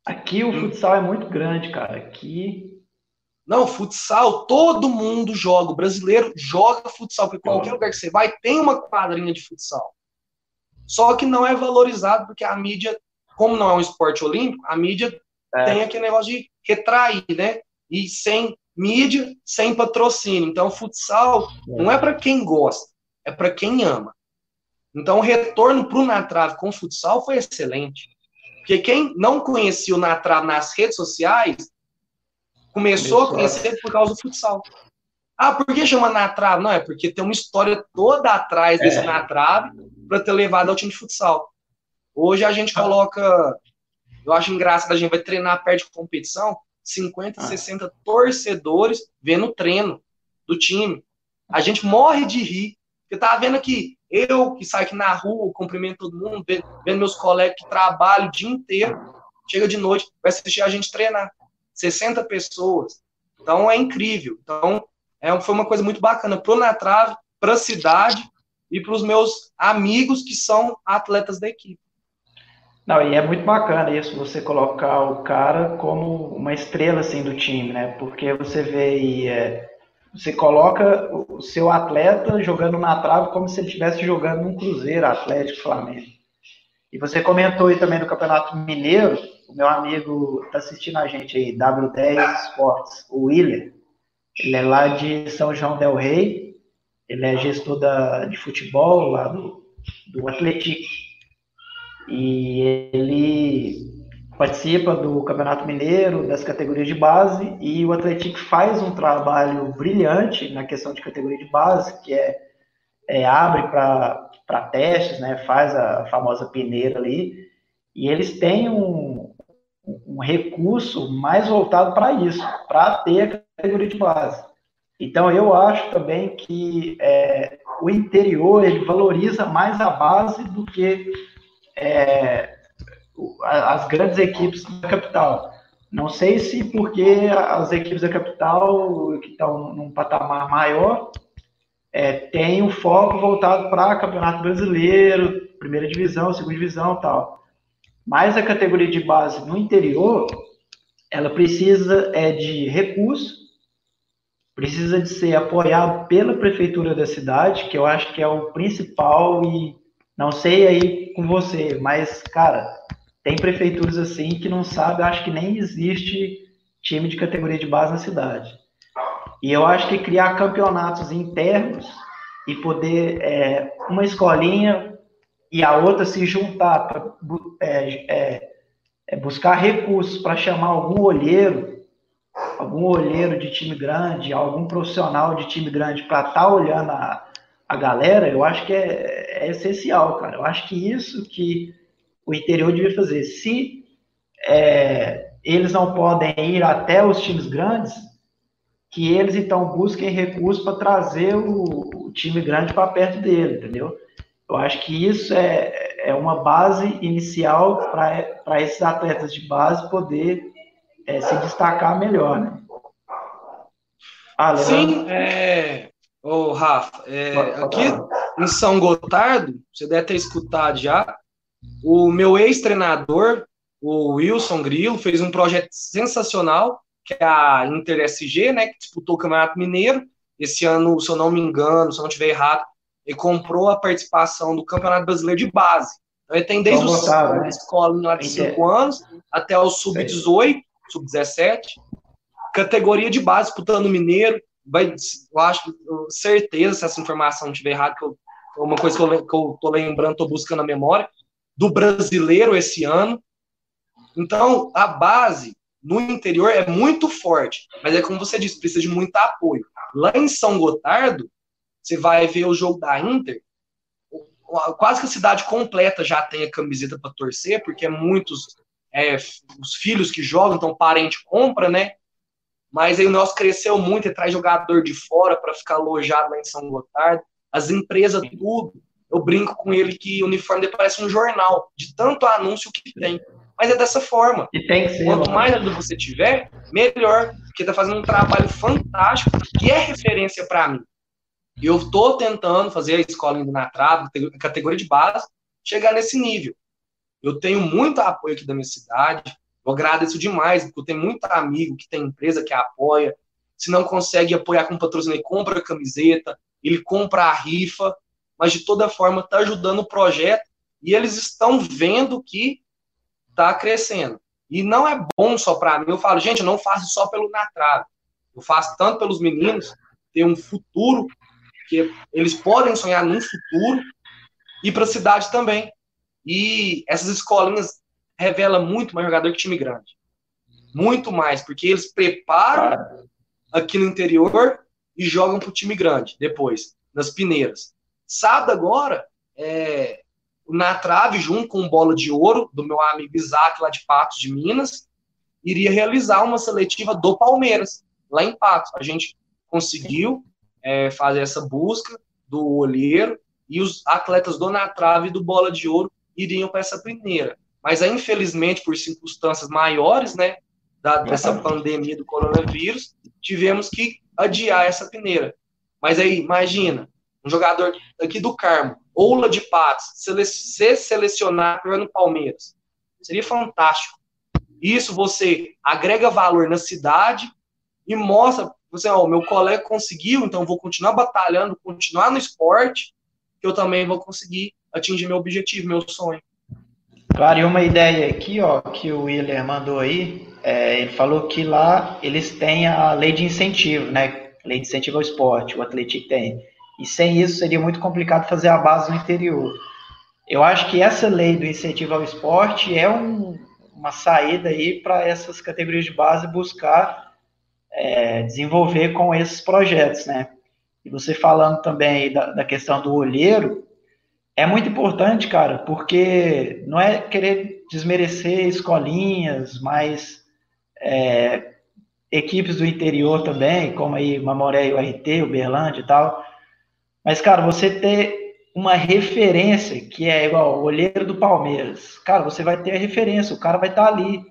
Aqui o futsal é muito grande, cara. Aqui. Não, futsal, todo mundo joga. O brasileiro joga futsal, porque qualquer lugar que você vai tem uma quadrinha de futsal. Só que não é valorizado, porque a mídia, como não é um esporte olímpico, a mídia é. tem aquele negócio de retrair, né? E sem mídia, sem patrocínio. Então, futsal é. não é para quem gosta, é para quem ama. Então, o retorno para o Natrave com o futsal foi excelente. Porque quem não conhecia o Natrave nas redes sociais, começou a conhecer por causa do futsal. Ah, por que chama Natrave? Não, é porque tem uma história toda atrás desse é. Natrave para ter levado ao time de futsal. Hoje a gente ah. coloca, eu acho engraçado, a gente vai treinar perto de competição, 50, ah. 60 torcedores vendo o treino do time. A gente morre de rir Porque tá vendo que eu que saio aqui na rua, cumprimento todo mundo, vendo meus colegas que trabalham o dia inteiro, chega de noite, vai assistir a gente treinar. 60 pessoas. Então é incrível. Então é, foi uma coisa muito bacana pro Na Trave, para a cidade e para os meus amigos que são atletas da equipe. Não, e é muito bacana isso, você colocar o cara como uma estrela assim do time, né? Porque você vê aí, é, você coloca o seu atleta jogando na trave como se ele estivesse jogando num Cruzeiro, Atlético, Flamengo. E você comentou aí também do Campeonato Mineiro, o meu amigo está assistindo a gente aí, W10 Sports, o Willer. Ele é lá de São João del Rei, ele é gestor da, de futebol lá do, do Atlético. E ele participa do Campeonato Mineiro, das categorias de base, e o Atlético faz um trabalho brilhante na questão de categoria de base, que é, é abre para testes, né, faz a famosa peneira ali, e eles têm um, um recurso mais voltado para isso, para ter a categoria de base. Então, eu acho também que é, o interior ele valoriza mais a base do que é, as grandes equipes da capital. Não sei se porque as equipes da capital, que estão num patamar maior, é, têm o um foco voltado para campeonato brasileiro, primeira divisão, segunda divisão tal. Mas a categoria de base no interior, ela precisa é, de recurso, precisa de ser apoiado pela prefeitura da cidade, que eu acho que é o principal e não sei aí com você, mas, cara, tem prefeituras assim que não sabe, acho que nem existe time de categoria de base na cidade. E eu acho que criar campeonatos internos e poder é, uma escolinha e a outra se juntar para é, é, é, buscar recursos para chamar algum olheiro, algum olheiro de time grande, algum profissional de time grande para estar tá olhando a, a galera, eu acho que é, é, essencial, cara. Eu acho que isso que o interior devia fazer. Se é, eles não podem ir até os times grandes, que eles então busquem recursos para trazer o, o, time grande para perto dele, entendeu? Eu acho que isso é, é uma base inicial para esses atletas de base poder é, se destacar melhor, né? Ah, Sim, é, Ô, Rafa, é, aqui em São Gotardo, você deve ter escutado já, o meu ex-treinador, o Wilson Grilo, fez um projeto sensacional, que é a Inter SG, né, que disputou o Campeonato Mineiro. Esse ano, se eu não me engano, se eu não estiver errado, ele comprou a participação do Campeonato Brasileiro de Base. Então, ele tem desde os né? escola de 5 anos até o sub-18, sub-17, categoria de base, disputando o Mineiro, vai, eu acho, certeza, se essa informação estiver errada, que eu, uma coisa que eu, que eu tô lembrando, tô buscando a memória, do brasileiro esse ano. Então, a base no interior é muito forte, mas é como você disse, precisa de muito apoio. Lá em São Gotardo, você vai ver o jogo da Inter, quase que a cidade completa já tem a camiseta para torcer, porque é muitos é, os filhos que jogam, então parente compra, né? Mas aí o nosso cresceu muito e traz jogador de fora para ficar alojado lá em São Gotardo. As empresas, tudo. Eu brinco com ele que o uniforme parece um jornal, de tanto anúncio que tem. Mas é dessa forma. E tem que ser, Quanto mais ajuda você tiver, melhor. Porque está fazendo um trabalho fantástico, que é referência para mim. E eu estou tentando fazer a escola indo na trave, categoria de base, chegar nesse nível. Eu tenho muito apoio aqui da minha cidade, eu agradeço demais, porque eu tenho muito amigo que tem empresa que apoia. Se não consegue apoiar com patrocínio, ele compra a camiseta, ele compra a rifa, mas de toda forma está ajudando o projeto e eles estão vendo que está crescendo. E não é bom só para mim. Eu falo, gente, eu não faço só pelo na trave. Eu faço tanto pelos meninos ter um futuro que eles podem sonhar num futuro e para a cidade também. E essas escolinhas revela muito mais jogador que time grande. Muito mais, porque eles preparam aqui no interior e jogam pro time grande depois, nas peneiras. Sábado agora, é, na trave, junto com bola de ouro do meu amigo Isaac, lá de Patos de Minas, iria realizar uma seletiva do Palmeiras, lá em Patos. A gente conseguiu é, fazer essa busca do olheiro e os atletas do na trave do bola de ouro iriam para essa peneira. Mas aí, infelizmente, por circunstâncias maiores, né, da, dessa pandemia do coronavírus, tivemos que adiar essa peneira. Mas aí, imagina, um jogador aqui do Carmo, Oula de Patos, sele ser selecionado no Palmeiras. Seria fantástico. Isso você agrega valor na cidade e mostra, você, ó, meu colega conseguiu, então vou continuar batalhando, continuar no esporte, que eu também vou conseguir atingir meu objetivo, meu sonho. Claro, e uma ideia aqui, ó, que o Willer mandou aí, é, ele falou que lá eles têm a lei de incentivo, né? Lei de incentivo ao esporte, o Atlético tem. E sem isso seria muito complicado fazer a base no interior. Eu acho que essa lei do incentivo ao esporte é um, uma saída aí para essas categorias de base buscar é, desenvolver com esses projetos, né? E você falando também da, da questão do olheiro, é muito importante, cara, porque não é querer desmerecer escolinhas, mas é, equipes do interior também, como aí Mamoré e o RT, o Berlândia e tal. Mas, cara, você ter uma referência que é igual o olheiro do Palmeiras, cara, você vai ter a referência, o cara vai estar tá ali.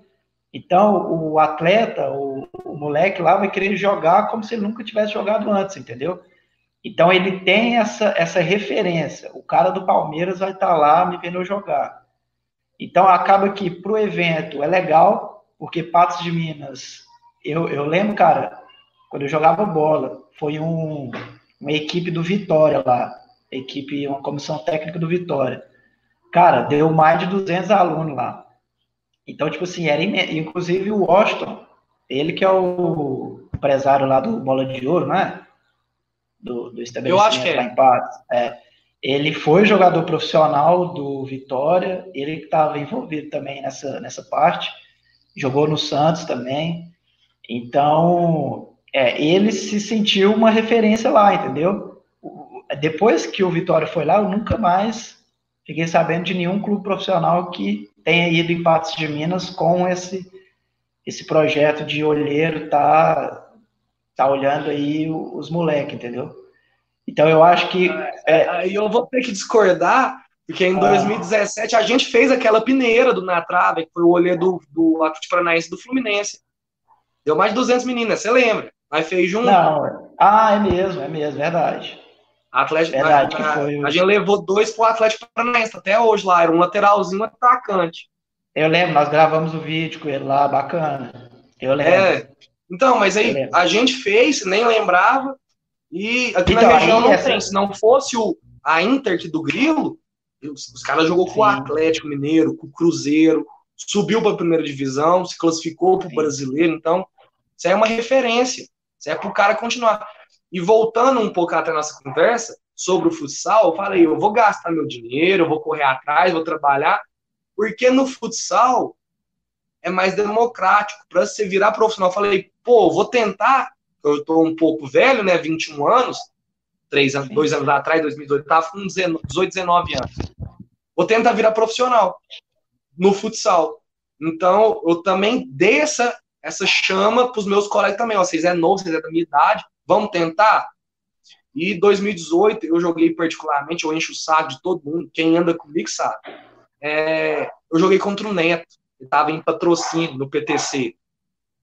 Então, o atleta, o, o moleque lá vai querer jogar como se ele nunca tivesse jogado antes, entendeu? Então, ele tem essa, essa referência. O cara do Palmeiras vai estar tá lá me vendo jogar. Então, acaba que para o evento é legal, porque Patos de Minas, eu, eu lembro, cara, quando eu jogava bola, foi um, uma equipe do Vitória lá equipe, uma comissão técnica do Vitória. Cara, deu mais de 200 alunos lá. Então, tipo assim, era inclusive o Washington, ele que é o empresário lá do Bola de Ouro, né? Do, do estabelecimento Eu acho que é. lá em Patos. É. Ele foi jogador profissional do Vitória, ele que estava envolvido também nessa, nessa parte, jogou no Santos também. Então, é, ele se sentiu uma referência lá, entendeu? depois que o Vitória foi lá, eu nunca mais fiquei sabendo de nenhum clube profissional que tenha ido em Patos de Minas com esse esse projeto de olheiro tá tá olhando aí os moleques, entendeu? Então eu acho que é, aí eu vou ter que discordar porque em ah, 2017 a gente fez aquela peneira do na trave, que foi o olheiro do, do Atlético Paranaense do Fluminense. Deu mais de 200 meninas, você lembra? Aí fez junto. Não, ah, é mesmo, é mesmo, verdade. Atlético, Verdade, a, foi. a, gente levou dois pro Atlético Paranaense até hoje lá, era um lateralzinho um atacante. Eu lembro, nós gravamos o vídeo com ele lá, bacana. Eu lembro. É. Então, mas aí a gente fez, nem lembrava, e aqui então, na região não essa... tem. Se não fosse o, a Inter do Grilo, os, os caras jogou Sim. com o Atlético Mineiro, com o Cruzeiro, subiu para a primeira divisão, se classificou para o brasileiro, então isso é uma referência. É para o cara continuar. E voltando um pouco até a nossa conversa sobre o futsal, eu falei, eu vou gastar meu dinheiro, eu vou correr atrás, vou trabalhar, porque no futsal é mais democrático. Para você virar profissional, eu falei, pô, vou tentar, eu estou um pouco velho, né, 21 anos, três anos, dois anos atrás, 2018, estava com 18, 19 anos. Vou tentar virar profissional no futsal. Então, eu também dei essa, essa chama para os meus colegas também. Ó, vocês é novo, vocês é da minha idade, Vamos tentar? E 2018 eu joguei particularmente, eu encho o saco de todo mundo, quem anda comigo sabe. É, eu joguei contra o Neto, ele estava em patrocínio no PTC.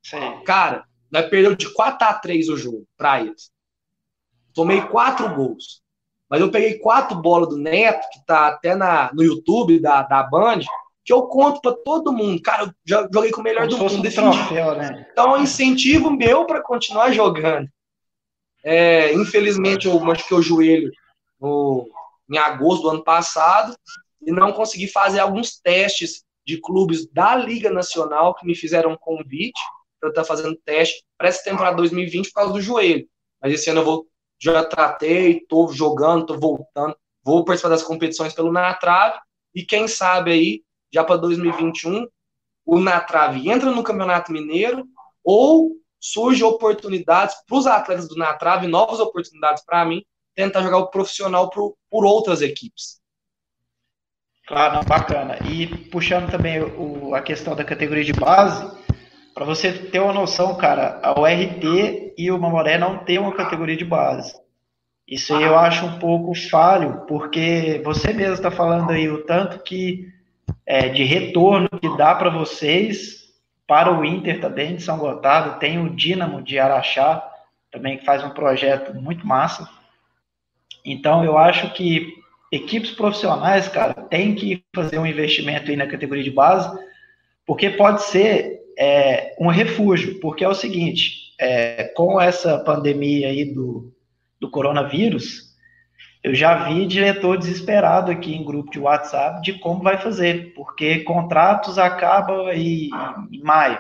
Sim. Cara, nós perdeu de 4 a 3 o jogo para eles. Tomei quatro gols. Mas eu peguei quatro bolas do Neto, que tá até na, no YouTube da, da Band, que eu conto para todo mundo. Cara, eu já joguei com o melhor Como do mundo. Um troféu, né? Então é um incentivo meu para continuar jogando. É, infelizmente, eu machuquei o joelho no, em agosto do ano passado e não consegui fazer alguns testes de clubes da Liga Nacional que me fizeram um convite para estar fazendo teste para essa temporada 2020 por causa do joelho. Mas esse ano eu vou, já tratei, estou jogando, estou voltando, vou participar das competições pelo Natrave e quem sabe aí, já para 2021, o Natrave entra no Campeonato Mineiro ou surgem oportunidades para os atletas do Natrave, novas oportunidades para mim, tentar jogar o profissional por, por outras equipes. Claro, não, bacana. E puxando também o, a questão da categoria de base, para você ter uma noção, cara, a URT e o Mamoré não tem uma categoria de base. Isso aí eu acho um pouco falho, porque você mesmo está falando aí o tanto que é, de retorno que dá para vocês, para o Inter também de São Gotardo, tem o Dínamo de Araxá, também que faz um projeto muito massa. Então eu acho que equipes profissionais, cara, tem que fazer um investimento aí na categoria de base, porque pode ser é, um refúgio, porque é o seguinte, é, com essa pandemia aí do, do coronavírus, eu já vi diretor desesperado aqui em grupo de WhatsApp de como vai fazer, porque contratos acabam aí em maio.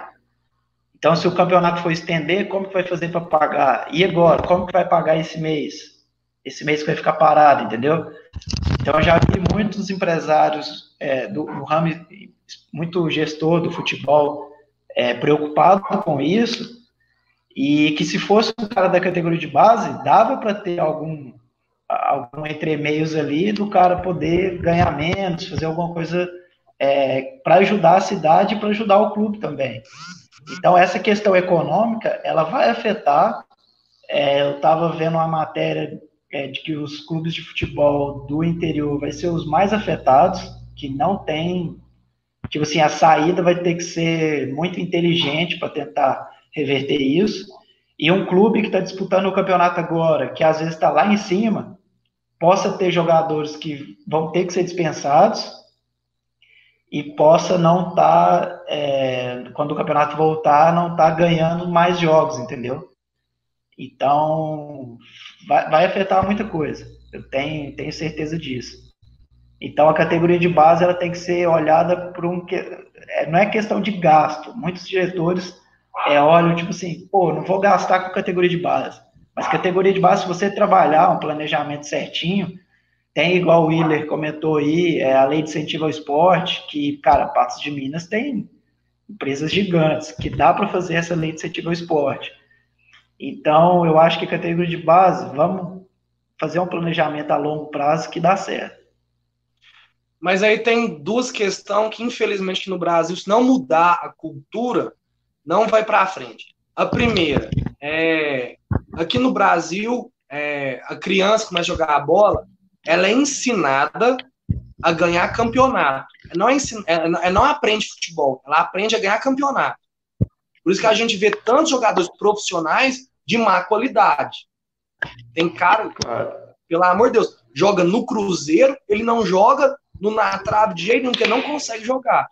Então, se o campeonato for estender, como que vai fazer para pagar? E agora, como que vai pagar esse mês? Esse mês que vai ficar parado, entendeu? Então, eu já vi muitos empresários é, do, do ramo, muito gestor do futebol é, preocupado com isso, e que se fosse um cara da categoria de base, dava para ter algum algum entremeios ali do cara poder ganhar menos, fazer alguma coisa é, para ajudar a cidade e para ajudar o clube também. Então, essa questão econômica, ela vai afetar. É, eu estava vendo uma matéria é, de que os clubes de futebol do interior vai ser os mais afetados, que não tem, tipo assim, a saída vai ter que ser muito inteligente para tentar reverter isso. E um clube que está disputando o campeonato agora, que às vezes está lá em cima, possa ter jogadores que vão ter que ser dispensados e possa não estar, tá, é, quando o campeonato voltar, não estar tá ganhando mais jogos, entendeu? Então, vai, vai, afetar muita coisa. Eu tenho, tenho certeza disso. Então, a categoria de base ela tem que ser olhada por um. É, não é questão de gasto. Muitos diretores é, olham, tipo assim, pô, não vou gastar com categoria de base. Mas categoria de base, se você trabalhar um planejamento certinho, tem igual o Willer comentou aí, é a lei de incentivo ao esporte, que, cara, Patos de Minas tem empresas gigantes, que dá para fazer essa lei de incentivo ao esporte. Então, eu acho que categoria de base, vamos fazer um planejamento a longo prazo que dá certo. Mas aí tem duas questões que, infelizmente, no Brasil, se não mudar a cultura, não vai para frente. A primeira é aqui no Brasil, é, a criança começa a jogar a bola, ela é ensinada a ganhar campeonato. Não, é ensina, é, não aprende futebol, ela aprende a ganhar campeonato. Por isso que a gente vê tantos jogadores profissionais de má qualidade. Tem cara, pelo amor de Deus, joga no Cruzeiro, ele não joga no na trave de jeito nenhum, porque não consegue jogar.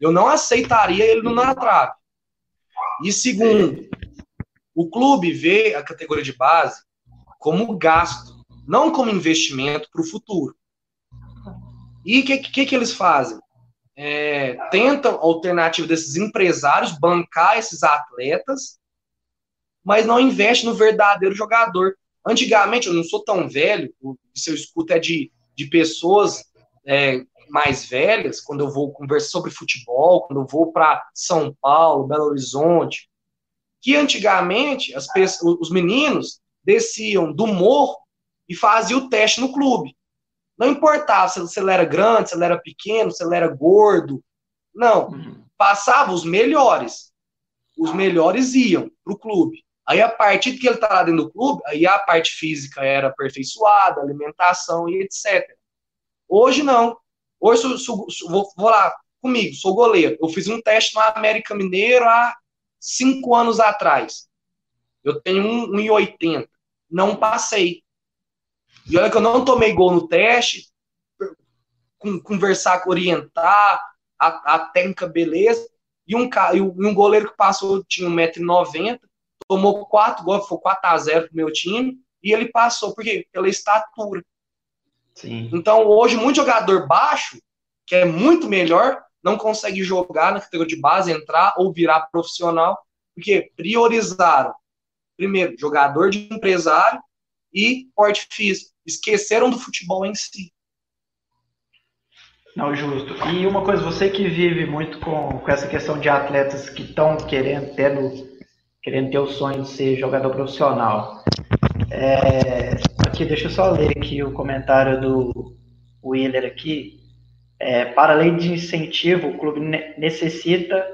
Eu não aceitaria ele no na trave. E segundo, o clube vê a categoria de base como gasto, não como investimento para o futuro. E o que, que, que, eles fazem? É, tentam a alternativa desses empresários bancar esses atletas, mas não investe no verdadeiro jogador. Antigamente, eu não sou tão velho, se eu escuto é de, de pessoas é, mais velhas, quando eu vou conversar sobre futebol, quando eu vou para São Paulo, Belo Horizonte, que antigamente as pessoas, os meninos desciam do morro e faziam o teste no clube. Não importava se ele era grande, se ele era pequeno, se ele era gordo. Não. Uhum. Passava os melhores. Os melhores iam para o clube. Aí, a partir que ele está lá dentro do clube, aí a parte física era aperfeiçoada, alimentação e etc. Hoje, não. Hoje, vou, vou lá comigo, sou goleiro. Eu fiz um teste no América Mineiro há cinco anos atrás. Eu tenho 1,80. Não passei. E olha que eu não tomei gol no teste, conversar, orientar, a, a técnica, beleza. E um, e um goleiro que passou tinha 1,90m, tomou quatro gols, foi 4x0 pro meu time, e ele passou, porque pela estatura. Sim. Então, hoje, muito jogador baixo, que é muito melhor, não consegue jogar na categoria de base, entrar ou virar profissional, porque priorizaram, primeiro, jogador de empresário e porte físico. Esqueceram do futebol em si. Não, justo. E uma coisa, você que vive muito com, com essa questão de atletas que estão querendo, tendo, querendo ter o sonho de ser jogador profissional. É, aqui, deixa eu só ler aqui o comentário do Willer aqui. É, para além de incentivo, o clube necessita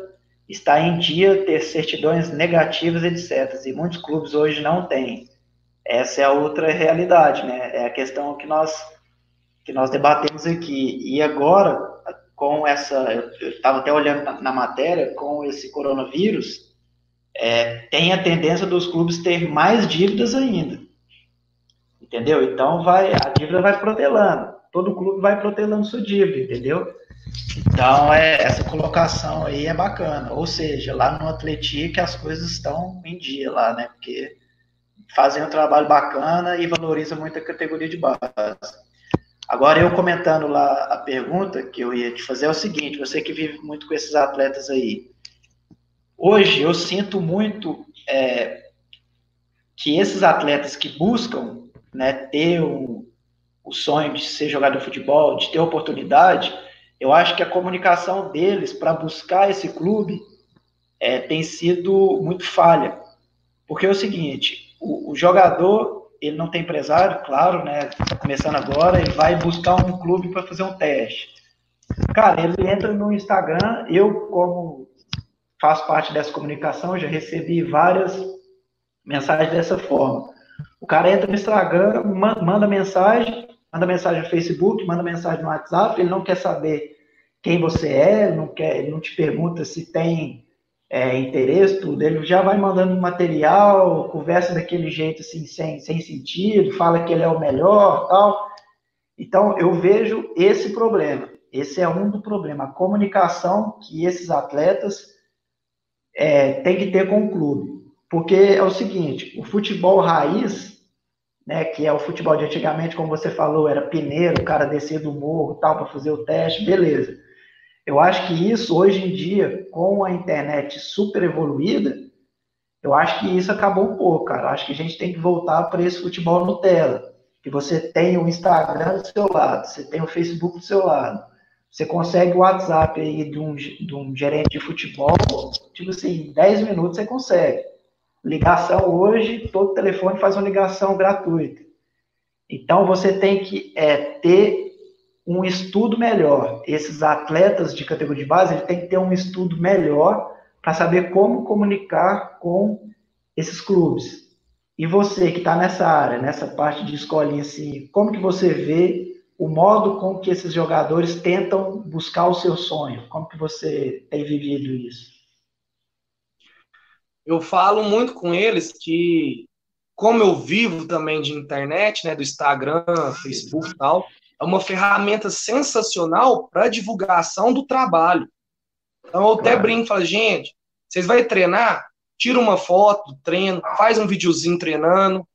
estar em dia, ter certidões negativas, etc. E muitos clubes hoje não têm. essa é a outra realidade, né? É a questão que nós que nós debatemos aqui. E agora, com essa, eu estava até olhando na, na, matéria, com esse coronavírus, é, tem a tendência dos clubes ter mais dívidas ainda. Entendeu? Então vai, a dívida vai protelando. Todo clube vai protelando sua dívida, entendeu? Então é, essa colocação aí é bacana. Ou seja, lá no Atlético as coisas estão em dia lá, né? Porque fazem um trabalho bacana e valoriza muito a categoria de base. Agora, eu comentando lá a pergunta que eu ia te fazer é o seguinte: você que vive muito com esses atletas aí, hoje eu sinto muito é, que esses atletas que buscam né, ter um, o sonho de ser jogador de futebol, de ter oportunidade, eu acho que a comunicação deles para buscar esse clube é, tem sido muito falha. Porque é o seguinte: o, o jogador ele não tem empresário, claro, né? Está começando agora, ele vai buscar um clube para fazer um teste. Cara, ele entra no Instagram, eu, como faço parte dessa comunicação, já recebi várias mensagens dessa forma. O cara entra no Instagram, manda mensagem, manda mensagem no Facebook, manda mensagem no WhatsApp, ele não quer saber quem você é, não quer, não te pergunta se tem é, interesse, tudo, ele já vai mandando material, conversa daquele jeito assim, sem, sem sentido, fala que ele é o melhor, tal. Então, eu vejo esse problema. Esse é um do problema, a comunicação que esses atletas é, têm que ter com o clube. Porque é o seguinte, o futebol raiz, né, que é o futebol de antigamente, como você falou, era pineiro, o cara descer do morro, tal, para fazer o teste, beleza. Eu acho que isso, hoje em dia, com a internet super evoluída, eu acho que isso acabou um pouco, cara. Eu acho que a gente tem que voltar para esse futebol Nutella. Que você tem o Instagram do seu lado, você tem o Facebook do seu lado. Você consegue o WhatsApp aí de um, de um gerente de futebol, tipo assim, em 10 minutos você consegue. Ligação hoje, todo telefone faz uma ligação gratuita. Então você tem que é, ter um estudo melhor. Esses atletas de categoria de base, ele tem que ter um estudo melhor para saber como comunicar com esses clubes. E você que está nessa área, nessa parte de escolinha, assim, como que você vê o modo com que esses jogadores tentam buscar o seu sonho? Como que você tem vivido isso? Eu falo muito com eles que, como eu vivo também de internet, né, do Instagram, Facebook e tal, é uma ferramenta sensacional para divulgação do trabalho. Então eu até brinco, falo, gente, vocês vão treinar? Tira uma foto do treino, faz um videozinho treinando.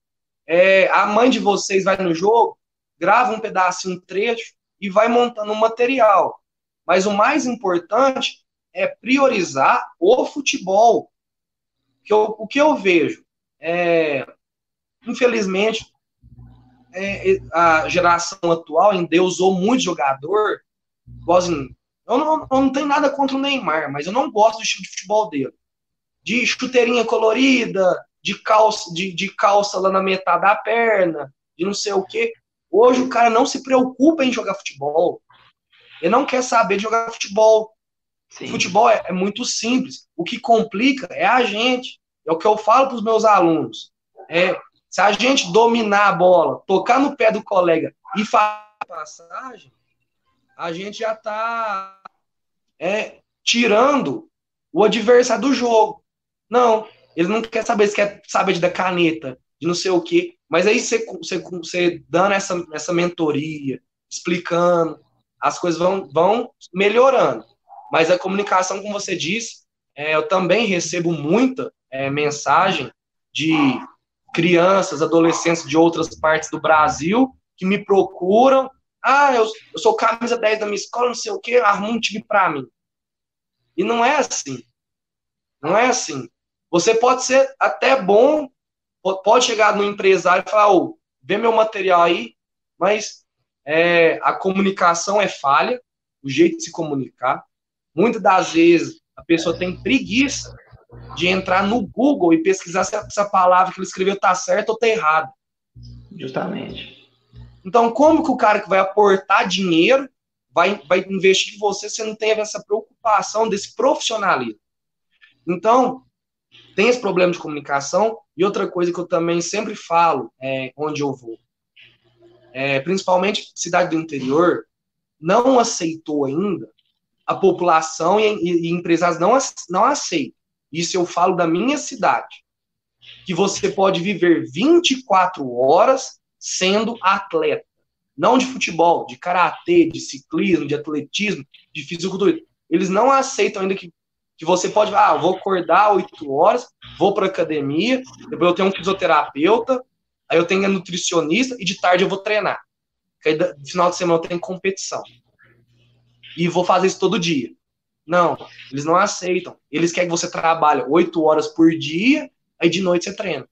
É, a mãe de vocês vai no jogo, grava um pedacinho, um trecho e vai montando um material. Mas o mais importante é priorizar o futebol. Que eu, o que eu vejo? É, infelizmente, é, a geração atual endeusou muito jogador. Igualzinho, eu não, eu não tenho nada contra o Neymar, mas eu não gosto do estilo de futebol dele. De chuteirinha colorida, de calça, de, de calça lá na metade da perna, de não sei o quê. Hoje o cara não se preocupa em jogar futebol. Ele não quer saber de jogar futebol. Sim. Futebol é, é, muito simples. O que complica é a gente. É o que eu falo para os meus alunos. É, se a gente dominar a bola, tocar no pé do colega e fazer a passagem, a gente já está é, tirando o adversário do jogo. Não, ele não quer saber, ele quer saber de da caneta, de não sei o quê. Mas aí você, você, você dando essa, essa mentoria, explicando, as coisas vão, vão melhorando. Mas a comunicação, como você disse, é, eu também recebo muita é, mensagem de crianças, adolescentes de outras partes do Brasil que me procuram. Ah, eu, eu sou camisa 10 da minha escola, não sei o quê, arruma um time para mim. E não é assim. Não é assim. Você pode ser até bom, pode chegar no empresário e falar, oh, vê meu material aí, mas é, a comunicação é falha, o jeito de se comunicar. Muitas das vezes a pessoa tem preguiça de entrar no Google e pesquisar se essa palavra que ele escreveu está certa ou está errada. Justamente. Então, como que o cara que vai aportar dinheiro vai, vai investir em você se não tem essa preocupação desse profissionalismo? Então, tem esse problema de comunicação. E outra coisa que eu também sempre falo, é, onde eu vou, é, principalmente cidade do interior, não aceitou ainda, a população e, e, e empresas não, não aceitam. Isso eu falo da minha cidade. Que você pode viver 24 horas sendo atleta. Não de futebol, de karatê, de ciclismo, de atletismo, de fisiculturismo. Eles não aceitam ainda que, que você pode, ah, vou acordar 8 horas, vou para academia, depois eu tenho um fisioterapeuta, aí eu tenho um nutricionista e de tarde eu vou treinar. Porque aí, no final de semana eu tenho competição. E vou fazer isso todo dia. Não, eles não aceitam. Eles querem que você trabalhe oito horas por dia, aí de noite você treina.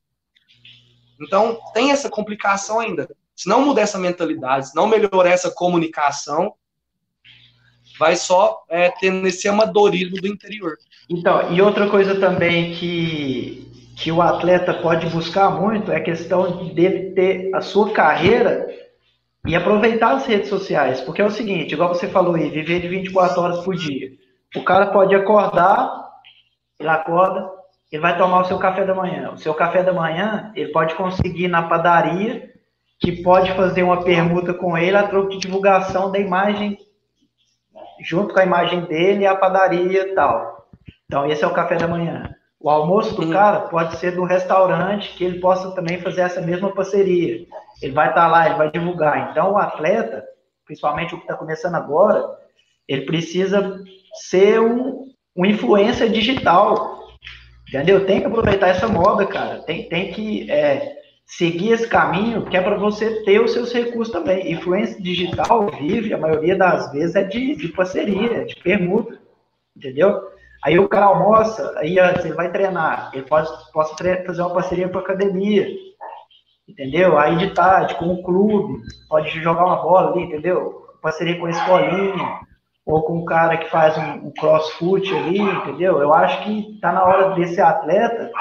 Então, tem essa complicação ainda. Se não mudar essa mentalidade, se não melhorar essa comunicação, vai só é, tendo esse amadorismo do interior. Então, e outra coisa também que, que o atleta pode buscar muito é a questão dele ter a sua carreira e aproveitar as redes sociais. Porque é o seguinte, igual você falou aí, viver de 24 horas por dia. O cara pode acordar, ele acorda, ele vai tomar o seu café da manhã. O seu café da manhã, ele pode conseguir na padaria, que pode fazer uma permuta com ele a troco de divulgação da imagem, junto com a imagem dele, a padaria e tal. Então, esse é o café da manhã. O almoço do cara pode ser do restaurante, que ele possa também fazer essa mesma parceria. Ele vai estar lá, ele vai divulgar. Então, o atleta, principalmente o que está começando agora, ele precisa ser um, um digital. Entendeu? Tem que aproveitar essa moda, cara. Tem, tem que é, seguir esse caminho, que é para você ter os seus recursos também. Influência digital vive, a maioria das vezes, é de, de parceria, de permuta. Entendeu? Aí o cara almoça, aí ele vai treinar, ele pode, pode fazer uma parceria com a academia, entendeu? Aí de tarde, com o clube, pode jogar uma bola ali, entendeu? Parceria com a escolinha, ou com um cara que faz um, um crossfit ali, entendeu? Eu acho que está na hora desse atleta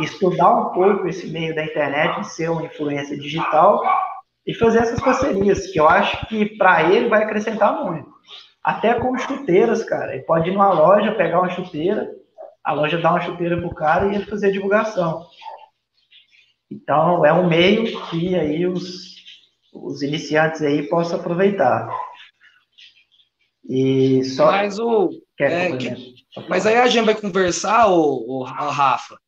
estudar um pouco esse meio da internet, ser uma influência digital e fazer essas parcerias, que eu acho que para ele vai acrescentar muito. Até com chuteiras, cara. Ele pode ir numa loja, pegar uma chuteira, a loja dá uma chuteira pro cara e ele fazer divulgação. Então, é um meio que aí os, os iniciantes aí possam aproveitar. E só. Mas o. É, que, mas aí a gente vai conversar, o, o, Rafa. É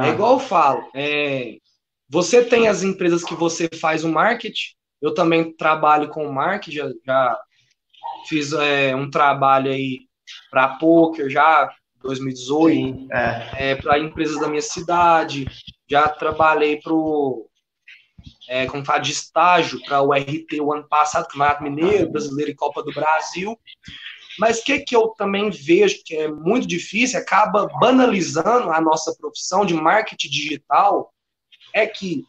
ah. É igual eu falo. É, você tem as empresas que você faz o marketing. Eu também trabalho com marketing, já, já fiz é, um trabalho aí para poker já 2018, Sim, é. é para empresas da minha cidade, já trabalhei para é, como fala, de estágio para o RT o ano passado, Campeonato Mineiro, Brasileiro e Copa do Brasil. Mas o que, que eu também vejo que é muito difícil, acaba banalizando a nossa profissão de marketing digital, é que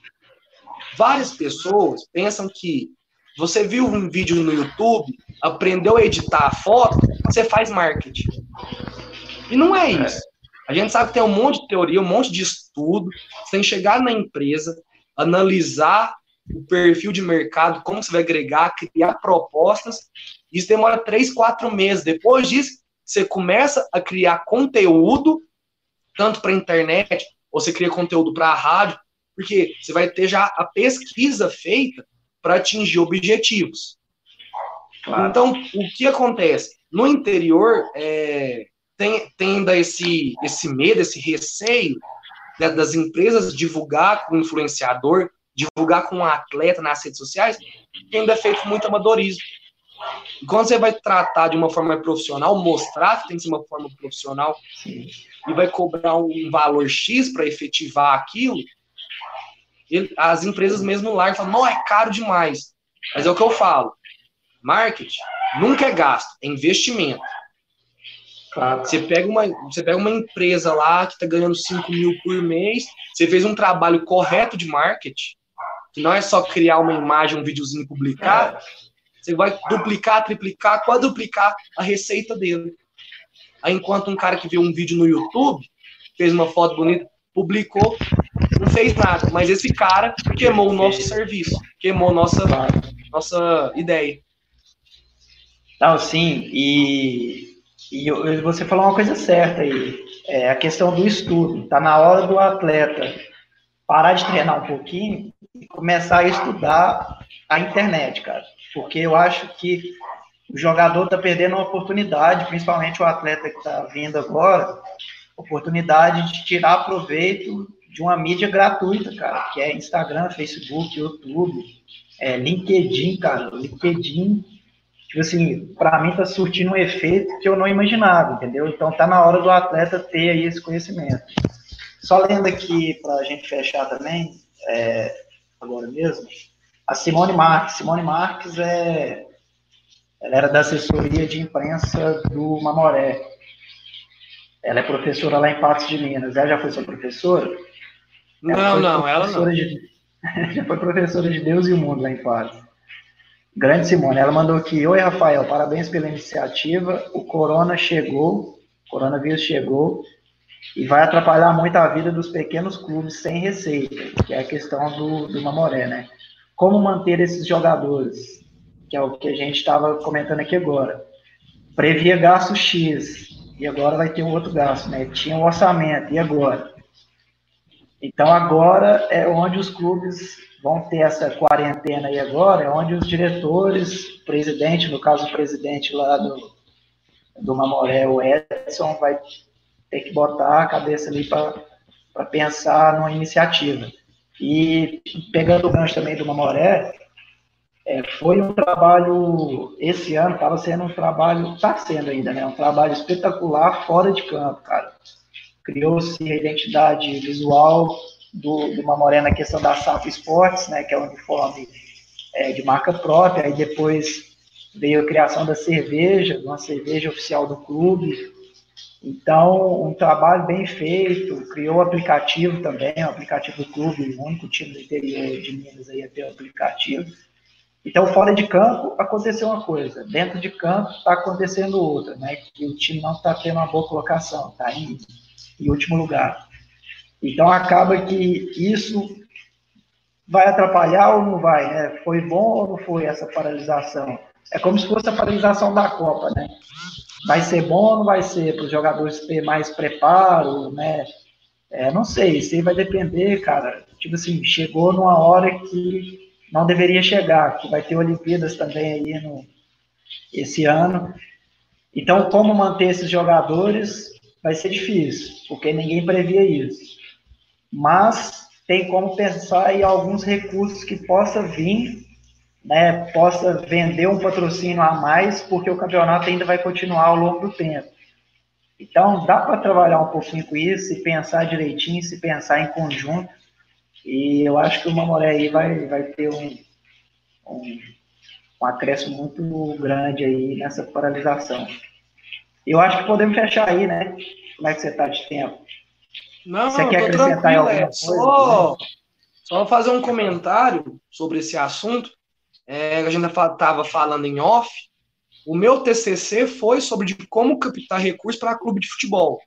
várias pessoas pensam que você viu um vídeo no YouTube, aprendeu a editar a foto, você faz marketing. E não é isso. A gente sabe que tem um monte de teoria, um monte de estudo. Você tem que chegar na empresa, analisar o perfil de mercado, como você vai agregar, criar propostas. Isso demora três, quatro meses. Depois disso, você começa a criar conteúdo, tanto para a internet, ou você cria conteúdo para a rádio, porque você vai ter já a pesquisa feita para atingir objetivos. Claro. Então, o que acontece? No interior, é, tem, ainda esse, esse medo, esse receio né, das empresas divulgar com o influenciador, divulgar com um atleta nas redes sociais, ainda é feito muito amadorismo. E quando você vai tratar de uma forma profissional, mostrar que tem que ser uma forma profissional Sim. e vai cobrar um valor X para efetivar aquilo, ele, as empresas mesmo lá falam, não, é caro demais. Mas é o que eu falo. Marketing nunca é gasto, é investimento. Você pega uma, você pega uma empresa lá que está ganhando 5 mil por mês, você fez um trabalho correto de marketing, que não é só criar uma imagem, um videozinho e publicar, é. você vai duplicar, triplicar, quadruplicar a receita dele. Aí, enquanto um cara que viu um vídeo no YouTube, fez uma foto bonita, publicou, não fez nada, mas esse cara queimou o nosso serviço, queimou nossa, nossa ideia. Não, sim, e E você falou uma coisa certa aí, é a questão do estudo. Está na hora do atleta parar de treinar um pouquinho e começar a estudar a internet, cara. Porque eu acho que o jogador está perdendo uma oportunidade, principalmente o atleta que está vindo agora, oportunidade de tirar proveito de uma mídia gratuita, cara, que é Instagram, Facebook, YouTube, é, LinkedIn, cara. LinkedIn tipo assim, para mim tá surtindo um efeito que eu não imaginava, entendeu? Então tá na hora do atleta ter aí esse conhecimento. Só lendo aqui para a gente fechar também, é, agora mesmo, a Simone Marques. Simone Marques é, ela era da assessoria de imprensa do Mamoré. Ela é professora lá em Patos de Minas. Ela já foi sua professora? Ela não, não, ela não. De, <laughs> já foi professora de Deus e o Mundo lá em Patos. Grande Simone, ela mandou aqui, oi Rafael, parabéns pela iniciativa, o corona chegou, o coronavírus chegou, e vai atrapalhar muito a vida dos pequenos clubes sem receita, que é a questão do, do Mamoré, né? Como manter esses jogadores, que é o que a gente estava comentando aqui agora. Previa gasto X, e agora vai ter um outro gasto, né? Tinha um orçamento, e agora? Então agora é onde os clubes vão ter essa quarentena aí agora, é onde os diretores, presidente, no caso o presidente lá do, do Mamoré, o Edson, vai ter que botar a cabeça ali para pensar numa iniciativa. E pegando o gancho também do Mamoré, é, foi um trabalho, esse ano estava sendo um trabalho, está sendo ainda, né? Um trabalho espetacular fora de campo, cara. Criou-se a identidade visual do, do Mamoré na questão da SAP Esportes, né, que é o uniforme é, de marca própria, aí depois veio a criação da cerveja, uma cerveja oficial do clube. Então, um trabalho bem feito, criou o aplicativo também, o aplicativo do clube, o único time do interior de Minas aí a ter o aplicativo. Então, fora de campo, aconteceu uma coisa, dentro de campo está acontecendo outra, né? Que o time não está tendo uma boa colocação, está em, em último lugar. Então acaba que isso vai atrapalhar ou não vai, né? Foi bom ou não foi essa paralisação? É como se fosse a paralisação da Copa, né? Vai ser bom ou não vai ser para os jogadores ter mais preparo, né? É, não sei, isso aí vai depender, cara. Tipo assim, chegou numa hora que não deveria chegar, que vai ter Olimpíadas também aí no, esse ano. Então, como manter esses jogadores vai ser difícil, porque ninguém previa isso mas tem como pensar em alguns recursos que possa vir, né, possa vender um patrocínio a mais, porque o campeonato ainda vai continuar ao longo do tempo. Então, dá para trabalhar um pouquinho com isso, se pensar direitinho, se pensar em conjunto, e eu acho que o Mamoré aí vai, vai ter um, um, um acréscimo muito grande aí nessa paralisação. Eu acho que podemos fechar aí, né? Como é que você está de tempo? Não, Você quer acrescentar alguma é, coisa? Só, só fazer um comentário sobre esse assunto. É, a gente estava falando em off. O meu TCC foi sobre de como captar recursos para clube de futebol.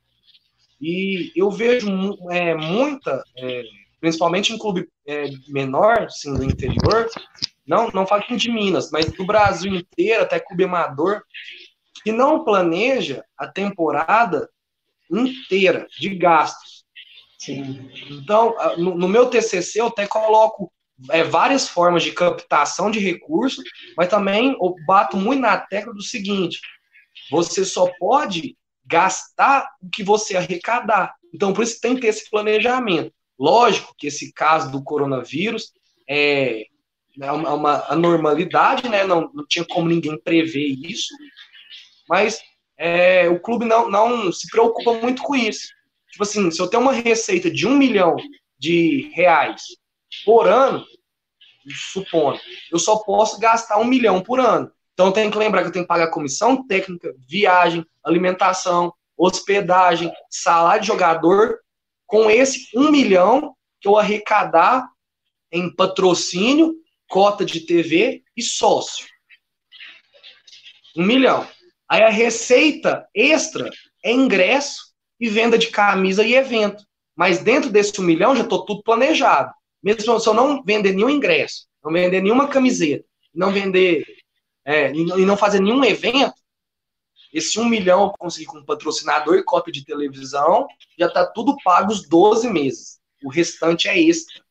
E eu vejo é, muita, é, principalmente em clube é, menor, assim, do interior, não, não falo aqui de Minas, mas do Brasil inteiro, até clube amador, que não planeja a temporada inteira de gastos. Sim. Então, no, no, meu TCC, eu até coloco é, várias formas de captação de recursos, mas também eu bato muito na tecla do seguinte: você só pode gastar o que você arrecadar. Então, por isso tem que ter esse planejamento. Lógico que esse caso do coronavírus é, é uma, uma anormalidade, né? Não, não tinha como ninguém prever isso, mas é, o clube não, não se preocupa muito com isso. Tipo assim, se eu tenho uma receita de um milhão de reais por ano, supondo, eu só posso gastar um milhão por ano. Então tenho que lembrar que eu tenho que pagar comissão técnica, viagem, alimentação, hospedagem, salário de jogador, com esse um milhão que eu arrecadar em patrocínio, cota de TV e sócio. Um milhão. Aí a receita extra é ingresso e venda de camisa e evento. Mas dentro desse um milhão já estou tudo planejado. Mesmo se eu não vender nenhum ingresso, não vender nenhuma camiseta, não vender é, e não fazer nenhum evento, esse um milhão eu consegui com patrocinador e cota de televisão, já está tudo pago os 12 meses. O restante é extra.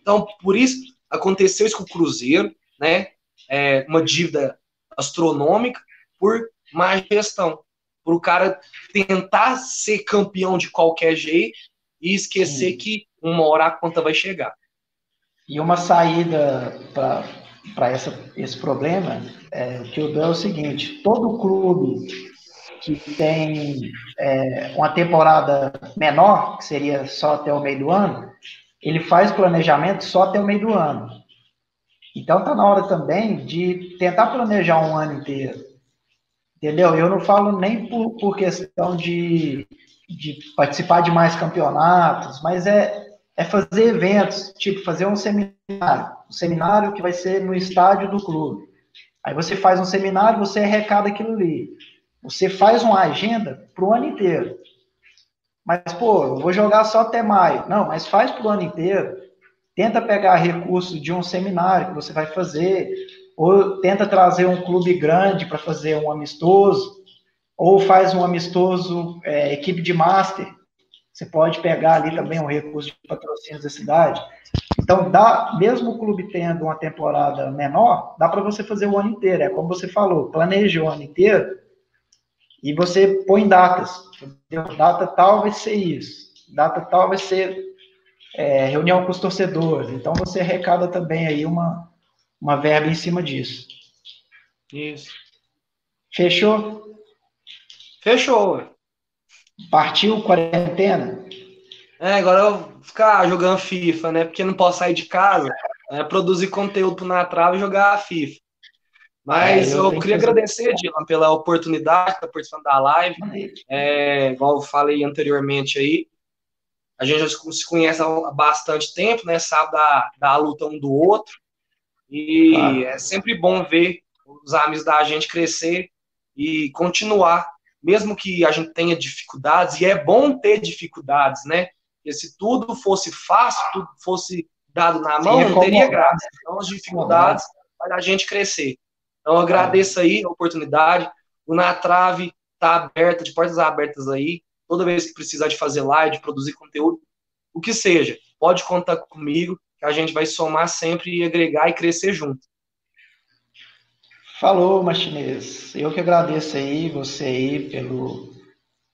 Então, por isso, aconteceu isso com o Cruzeiro, né? É, uma dívida astronômica por má gestão. Para o cara tentar ser campeão de qualquer jeito e esquecer Sim. que uma hora a conta vai chegar. E uma saída para esse problema é, que eu dou é o seguinte: todo clube que tem é, uma temporada menor, que seria só até o meio do ano, ele faz planejamento só até o meio do ano. Então está na hora também de tentar planejar um ano inteiro. Entendeu? Eu não falo nem por, por questão de, de participar de mais campeonatos, mas é, é fazer eventos, tipo fazer um seminário. Um seminário que vai ser no estádio do clube. Aí você faz um seminário, você arrecada aquilo ali. Você faz uma agenda para o ano inteiro. Mas, pô, eu vou jogar só até maio. Não, mas faz para o ano inteiro. Tenta pegar recursos de um seminário que você vai fazer, ou tenta trazer um clube grande para fazer um amistoso, ou faz um amistoso é, equipe de master. Você pode pegar ali também um recurso de patrocínio da cidade. Então, dá, mesmo o clube tendo uma temporada menor, dá para você fazer o ano inteiro. É como você falou, planeja o ano inteiro e você põe datas. Data tal vai ser isso. Data tal vai ser é, reunião com os torcedores. Então, você arrecada também aí uma, uma verba em cima disso. Isso. Fechou? Fechou. Partiu quarentena? É, agora eu vou ficar jogando FIFA, né? Porque não posso sair de casa, né? produzir conteúdo na trave e jogar FIFA. Mas é, eu, eu queria que agradecer, Dylan, pela oportunidade, de participando da live. É, igual eu falei anteriormente aí, a gente já se conhece há bastante tempo, né? Sabe da, da luta um do outro. E claro. é sempre bom ver os amigos da gente crescer e continuar, mesmo que a gente tenha dificuldades, e é bom ter dificuldades, né? Porque se tudo fosse fácil, tudo fosse dado na mão, Sim, não teria graça. Então, as dificuldades para a gente crescer. Então, eu agradeço aí a oportunidade. O Na Trave está aberta, de portas abertas aí. Toda vez que precisar de fazer live, de produzir conteúdo, o que seja, pode contar comigo, que a gente vai somar sempre e agregar e crescer junto. Falou, Machinês. Eu que agradeço aí, você aí, pelo,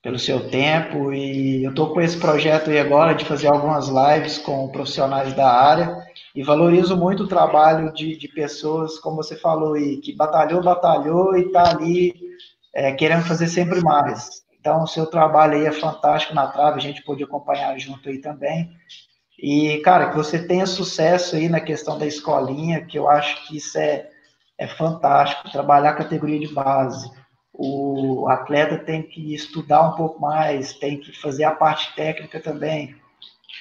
pelo seu tempo e eu estou com esse projeto aí agora de fazer algumas lives com profissionais da área e valorizo muito o trabalho de, de pessoas, como você falou aí, que batalhou, batalhou e está ali é, querendo fazer sempre mais. Então, o seu trabalho aí é fantástico na trave, a gente pôde acompanhar junto aí também. E, cara, que você tenha sucesso aí na questão da escolinha, que eu acho que isso é, é fantástico, trabalhar a categoria de base o atleta tem que estudar um pouco mais, tem que fazer a parte técnica também.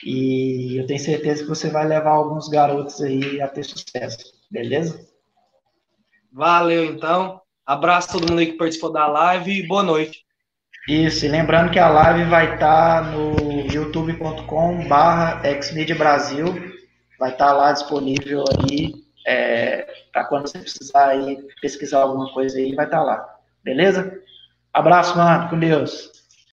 E eu tenho certeza que você vai levar alguns garotos aí a ter sucesso, beleza? Valeu, então. Abraço a todo mundo aí que participou da live e boa noite. Isso, e lembrando que a live vai estar tá no youtube.com barra Brasil, vai estar tá lá disponível aí, é, para quando você precisar aí pesquisar alguma coisa aí, vai estar tá lá. Beleza? Abraço, mano. Com Deus.